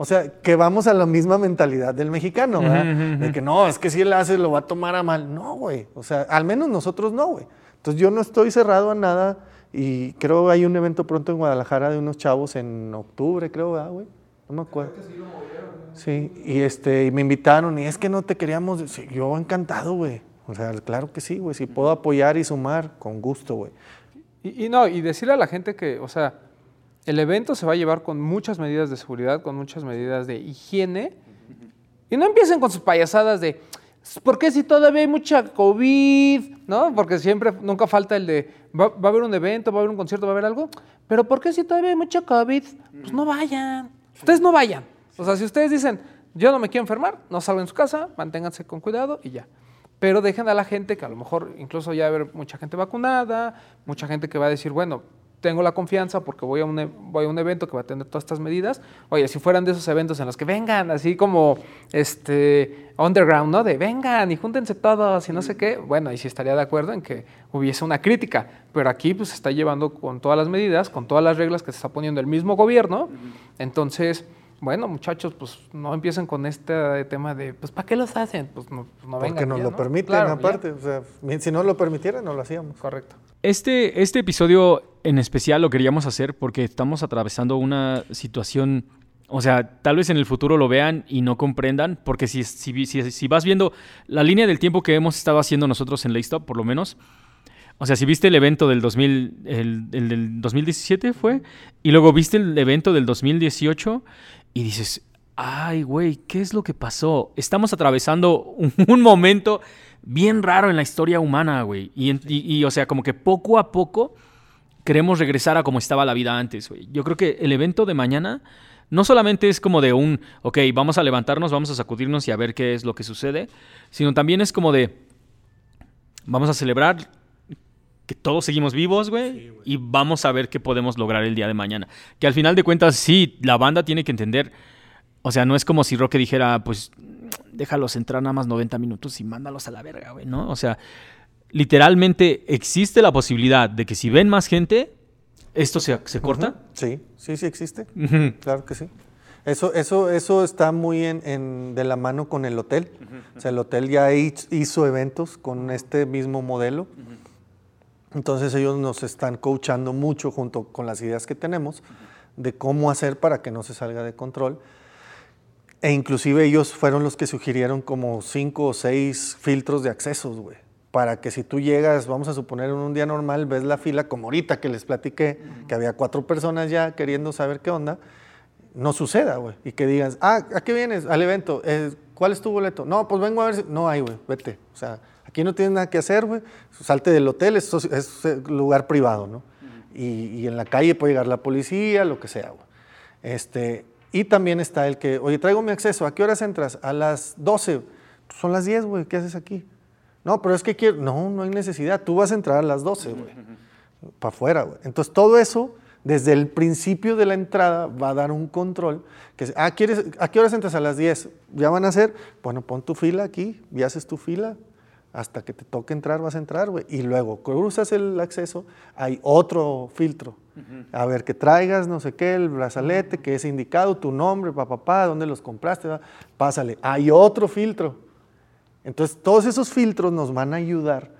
O sea, que vamos a la misma mentalidad del mexicano, ¿verdad? De que no, es que si él hace, lo va a tomar a mal. No, güey. O sea, al menos nosotros no, güey. Entonces yo no estoy cerrado a nada y creo hay un evento pronto en Guadalajara de unos chavos en octubre, creo, ¿verdad, güey? No me acuerdo. Sí, y, este, y me invitaron y es que no te queríamos. Sí, yo encantado, güey. O sea, claro que sí, güey. Si puedo apoyar y sumar, con gusto, güey. Y, y no, y decirle a la gente que, o sea, el evento se va a llevar con muchas medidas de seguridad, con muchas medidas de higiene. Y no empiecen con sus payasadas de, ¿por qué si todavía hay mucha COVID? ¿No? Porque siempre, nunca falta el de, va, va a haber un evento, va a haber un concierto, va a haber algo. Pero ¿por qué si todavía hay mucha COVID? Pues no vayan. Ustedes no vayan. O sea, si ustedes dicen, yo no me quiero enfermar, no salgan de su casa, manténganse con cuidado y ya. Pero dejen a la gente que a lo mejor incluso ya va a haber mucha gente vacunada, mucha gente que va a decir, bueno, tengo la confianza porque voy a un, e- voy a un evento que va a tener todas estas medidas. Oye, si fueran de esos eventos en los que vengan, así como este underground, ¿no? De vengan y júntense todos y no sé qué. Bueno, ahí sí estaría de acuerdo en que hubiese una crítica. Pero aquí pues se está llevando con todas las medidas, con todas las reglas que se está poniendo el mismo gobierno. Entonces, bueno, muchachos, pues no empiecen con este tema de, pues, ¿para qué los hacen? Pues no, pues, no Porque vengan. nos ya, lo ¿no? permiten, Claro, aparte. O sea, si no lo permitieran, no lo hacíamos. Correcto. Este, este episodio en especial lo queríamos hacer porque estamos atravesando una situación, o sea, tal vez en el futuro lo vean y no comprendan, porque si, si, si, si vas viendo la línea del tiempo que hemos estado haciendo nosotros en Laystop, por lo menos, O sea, si viste el evento del 2000, el, el del 2017 fue, y luego viste el evento del 2018 y dices, ay, güey, ¿qué es lo que pasó? Estamos atravesando un, momento bien raro en la historia humana, güey. Y- y, o sea, como que poco a poco queremos regresar a como estaba la vida antes, güey. Yo creo que el evento de mañana no solamente es como de un, ok, vamos a levantarnos, vamos a sacudirnos y a ver qué es lo que sucede, sino también es como de, vamos a celebrar que todos seguimos vivos, güey, y vamos a ver qué podemos lograr el día de mañana. Que al final de cuentas, sí, la banda tiene que entender, o sea, no es como si Roque dijera, pues, déjalos entrar nada más 90 minutos y mándalos a la verga, güey, ¿no? O sea, literalmente existe la posibilidad de que si ven más gente, esto se, se corta. Sí, sí, sí existe. Claro que sí. Eso, eso, eso está muy en, en- de la mano con el hotel. O sea, el hotel ya hi- hizo eventos con este mismo modelo. Entonces ellos nos están coachando mucho junto con las ideas que tenemos de cómo hacer para que no se salga de control. E inclusive ellos fueron los que sugirieron como cinco o seis filtros de accesos, güey. Para que si tú llegas, vamos a suponer en un día normal, ves la fila como ahorita que les platiqué, que había cuatro personas ya queriendo saber qué onda, no suceda, güey. Y que digas, ah, ¿a qué vienes? Al evento. Eh, ¿Cuál es tu boleto? No, pues vengo a ver si... No hay, güey, vete. O sea, aquí no tienes nada que hacer, güey. Salte del hotel, es, eh, lugar privado, ¿no? y, y en la calle puede llegar la policía, lo que sea, güey. Este, y también está el que, oye, traigo mi acceso, ¿a qué horas entras? A las 12. Pues son las 10, güey, ¿qué haces aquí? No, pero es que quiero, no, no hay necesidad, tú vas a entrar a las 12, güey. Para afuera, güey. Entonces todo eso, desde el principio de la entrada, va a dar un control. Que, ah, ¿quieres, ¿a qué horas entras? A las 10. ¿Ya van a hacer? Bueno, pon tu fila aquí y haces tu fila. Hasta que te toque entrar, vas a entrar, güey. Y luego cruzas el acceso, hay otro filtro. A ver, que traigas no sé qué, el brazalete, que es indicado, tu nombre, papá, papá, dónde los compraste, va? pásale. Hay otro filtro. Entonces, todos esos filtros nos van a ayudar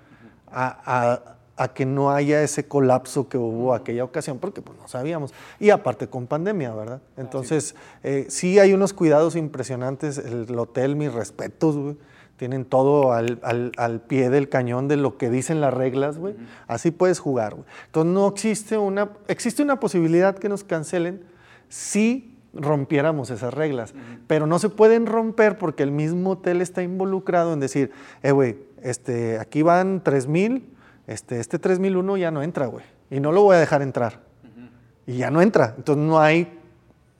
a, a- a que no haya ese colapso que hubo aquella ocasión, porque pues, no sabíamos. Y aparte con pandemia, ¿verdad? Entonces, eh, sí hay unos cuidados impresionantes. El hotel, mis respetos, güey. Tienen todo al, al- al pie del cañón de lo que dicen las reglas, güey. Así puedes jugar, güey. Entonces, no existe una, existe una posibilidad que nos cancelen si rompiéramos esas reglas. Pero no se pueden romper porque el mismo hotel está involucrado en decir, eh, güey, este, aquí van 3000, este, este 3001 ya no entra, güey. Y no lo voy a dejar entrar. Y ya no entra. Entonces no hay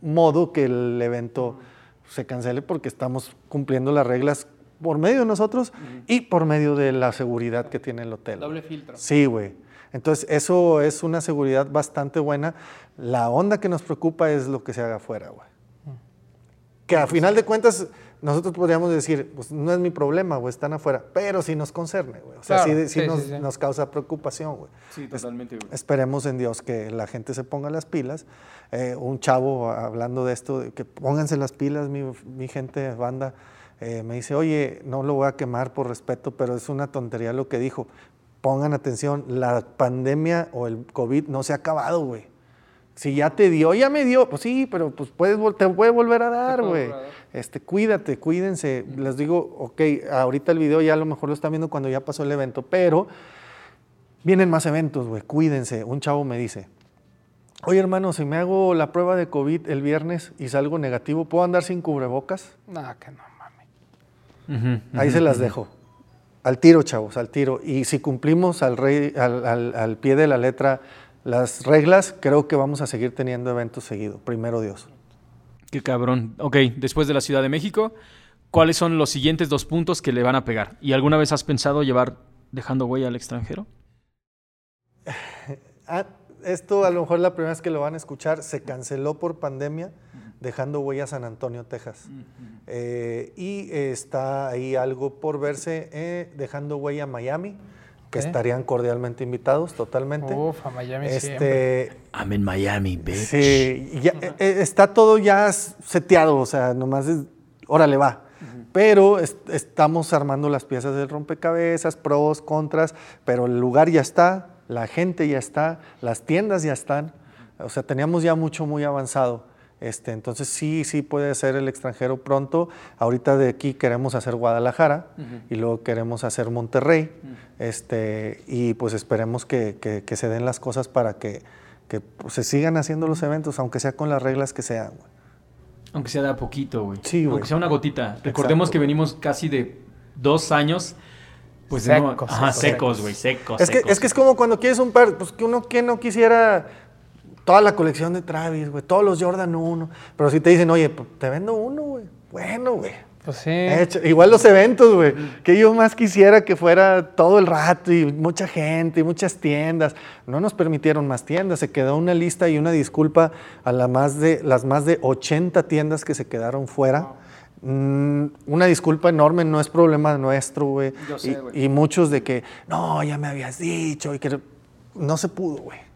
modo que el evento se cancele porque estamos cumpliendo las reglas por medio de nosotros y por medio de la seguridad que tiene el hotel. Doble filtro. Sí, güey. Entonces, eso es una seguridad bastante buena. La onda que nos preocupa es lo que se haga afuera, güey. Que a final de cuentas, nosotros podríamos decir, pues no es mi problema, güey, están afuera. Pero sí nos concerne, güey. O sea, Claro, sí, sí sí, nos, sí, nos causa preocupación, güey. Sí, totalmente, güey. Esperemos en Dios que la gente se ponga las pilas. Eh, un chavo hablando de esto, que pónganse las pilas, mi, mi gente, banda, eh, me dice, oye, no lo voy a quemar por respeto, pero es una tontería lo que dijo. Pongan atención, la pandemia o el COVID no se ha acabado, güey. Si ya te dio, ya me dio, pues sí, pero pues puedes, te puede volver a dar, güey. Este, cuídate, cuídense. Les digo, ok, ahorita el video ya a lo mejor lo están viendo cuando ya pasó el evento, pero Vienen más eventos, güey, cuídense. Un chavo me dice, oye hermano, si me hago la prueba de COVID el viernes y salgo negativo, ¿puedo andar sin cubrebocas? No, que no Ahí se las dejo. Al tiro, chavos, al tiro. Y si cumplimos al, rey- al, al- al pie de la letra las reglas, creo que vamos a seguir teniendo eventos seguidos. Primero Dios. Qué cabrón. Ok, después de la Ciudad de México, ¿cuáles son los siguientes dos puntos que le van a pegar? ¿Y alguna vez has pensado llevar dejando huella al extranjero? Ah, esto a lo mejor la primera vez que lo van a escuchar, se canceló por pandemia, dejando huella a San Antonio, Texas. Eh, y eh, está ahí algo por verse, eh, dejando huella a Miami, que estarían cordialmente invitados totalmente. Uf, a Miami siempre. este, I'm in Miami, bitch. Sí, ya, eh, eh, está todo ya seteado, o sea, nomás es, órale, va. Pero es- estamos armando las piezas del rompecabezas, pros, contras, pero el lugar ya está, la gente ya está, las tiendas ya están, o sea, teníamos ya mucho muy avanzado. Este, entonces sí, sí puede ser el extranjero pronto. Ahorita de aquí queremos hacer Guadalajara y luego queremos hacer Monterrey. este, y pues esperemos que, que- que se den las cosas para que, que, pues, se sigan haciendo los eventos, aunque sea con las reglas que sean. güey. Aunque sea de a poquito, güey. Sí, güey. Aunque sea una gotita. Recordemos Exacto. que venimos casi de dos años. Pues de no- Secos, Ajá, secos. secos, güey, secos. Es que, secos. es que es como cuando quieres un par, pues que uno que no quisiera toda la colección de Travis, güey, todos los Jordan 1. Pero si te dicen, oye, te vendo uno, güey. Bueno, güey. Pues sí. Igual los eventos, güey. Que yo más quisiera que fuera todo el rato y mucha gente y muchas tiendas. No nos permitieron más tiendas. Se quedó una lista y una disculpa a la más de, las más de 80 tiendas que se quedaron fuera. Mm, una disculpa enorme, no es problema nuestro, güey. Yo sé, Y- güey. y, muchos de que, no, ya me habías dicho y que no se pudo, güey.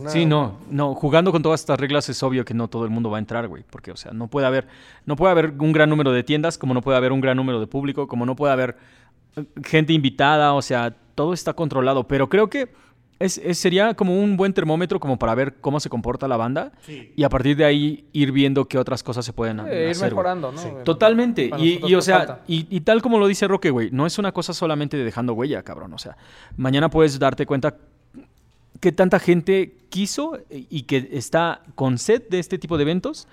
Una- Sí, no, no, jugando con todas estas reglas es obvio que no todo el mundo va a entrar, güey, porque, o sea, no puede haber, no puede haber un gran número de tiendas, como no puede haber un gran número de público, como no puede haber eh, gente invitada, o sea, todo está controlado, pero creo que es, es- sería como un buen termómetro como para ver cómo se comporta la banda y a partir de ahí ir viendo qué otras cosas se pueden Eh, hacer. ir mejorando, ¿no? Sí. Totalmente. Y, o sea, y, y tal como lo dice Roque, güey, no es una cosa solamente de dejando huella, cabrón. O sea, mañana puedes darte cuenta que tanta gente quiso y que está con sed de este tipo de eventos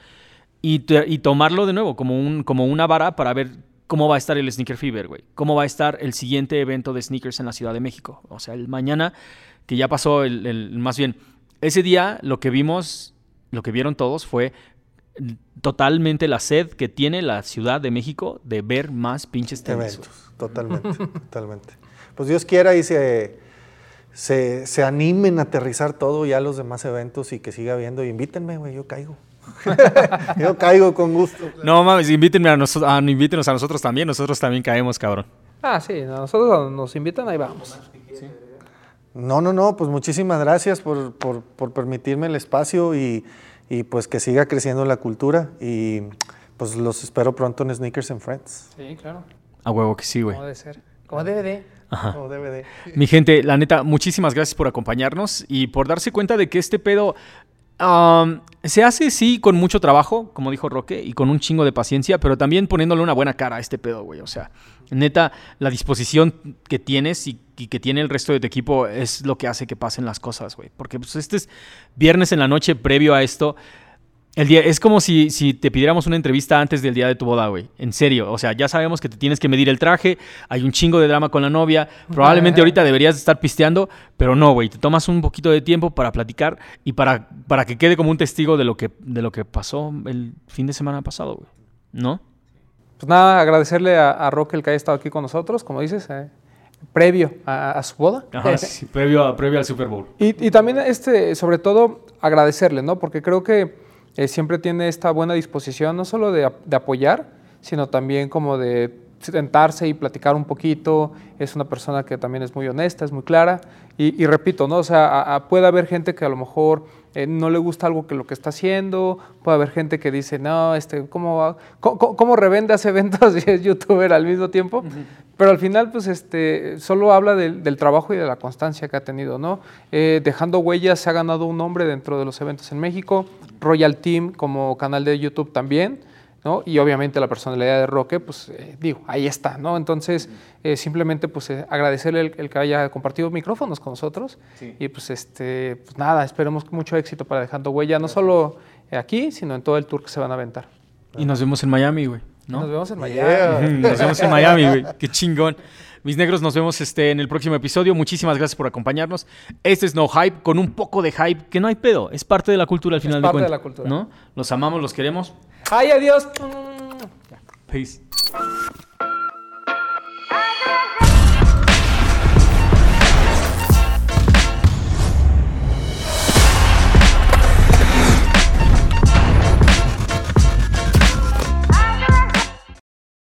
y, tomarlo de nuevo como, un, como una vara para ver cómo va a estar el Sneaker Fever, güey. Cómo va a estar el siguiente evento de sneakers en la Ciudad de México. O sea, el mañana, que ya pasó, el, el- más bien, ese día lo que vimos, lo que vieron todos fue totalmente la sed que tiene la Ciudad de México de ver más pinches tenis. eventos, totalmente, totalmente. Pues Dios quiera y se, se, se animen a aterrizar todo ya los demás eventos y que siga habiendo. Y invítenme, güey, yo caigo. yo caigo con gusto. No mames, invítenme a nosotros, ah, invítenos a nosotros también, nosotros también caemos, cabrón. Ah, sí, nosotros nos invitan, ahí vamos. No, no, no, pues muchísimas gracias por, por, por permitirme el espacio y, y pues que siga creciendo la cultura. Y pues los espero pronto en Sneakers and Friends. Sí, claro. A huevo que sí, güey. Como debe ser. Como debe de. O DVD. Mi gente, la neta, muchísimas gracias por acompañarnos y por darse cuenta de que este pedo se hace, sí, con mucho trabajo, como dijo Roque, y con un chingo de paciencia, pero también poniéndole una buena cara a este pedo, güey. O sea, neta, la disposición que tienes y, y que tiene el resto de tu equipo es lo que hace que pasen las cosas, güey. Porque pues, este es viernes en la noche previo a esto. El día, es como si, si te pidiéramos una entrevista antes del día de tu boda, güey. En serio. O sea, ya sabemos que te tienes que medir el traje. Hay un chingo de drama con la novia. Probablemente ahorita deberías estar pisteando, pero no, güey. Te tomas un poquito de tiempo para platicar y para, para que quede como un testigo de lo que, de lo que pasó el fin de semana pasado, güey. ¿No? Pues nada, agradecerle a, a Roque el que haya estado aquí con nosotros, como dices, eh, previo a, a su boda. Ajá, sí, previo, a- previo al Super Bowl. Y, y también, este, sobre todo, agradecerle, ¿no? Porque creo que eh, siempre tiene esta buena disposición, no solo de, ap- de apoyar, sino también como de sentarse y platicar un poquito. Es una persona que también es muy honesta, es muy clara. Y, y repito, ¿no? O sea, puede haber gente que a lo mejor eh, no le gusta algo que lo que está haciendo, puede haber gente que dice, no, este, ¿cómo, va- cómo, revende hace eventos y es youtuber al mismo tiempo? Pero al final, pues, este, solo habla del, del trabajo y de la constancia que ha tenido, ¿no? Eh, dejando huellas, se ha ganado un nombre dentro de los eventos en México, Royal Team como canal de YouTube también, ¿no? Y obviamente la personalidad de Roque, pues, eh, digo, ahí está, ¿no? Entonces, eh, simplemente, pues, eh, agradecerle el, el que haya compartido micrófonos con nosotros y, pues, este, pues, nada, esperemos mucho éxito para Dejando Huella, no solo aquí, sino en todo el tour que se van a aventar. Y nos vemos en Miami, güey. ¿no? Nos vemos en Miami. Yeah. Nos vemos en Miami, güey. Qué chingón. Mis negros, nos vemos este, en el próximo episodio. Muchísimas gracias por acompañarnos. Este es No Hype, con un poco de hype, que no hay pedo. Es parte de la cultura al final parte de de cuentas. la cultura. ¿no? Los amamos, los queremos. Ay, adiós. Mm. Peace.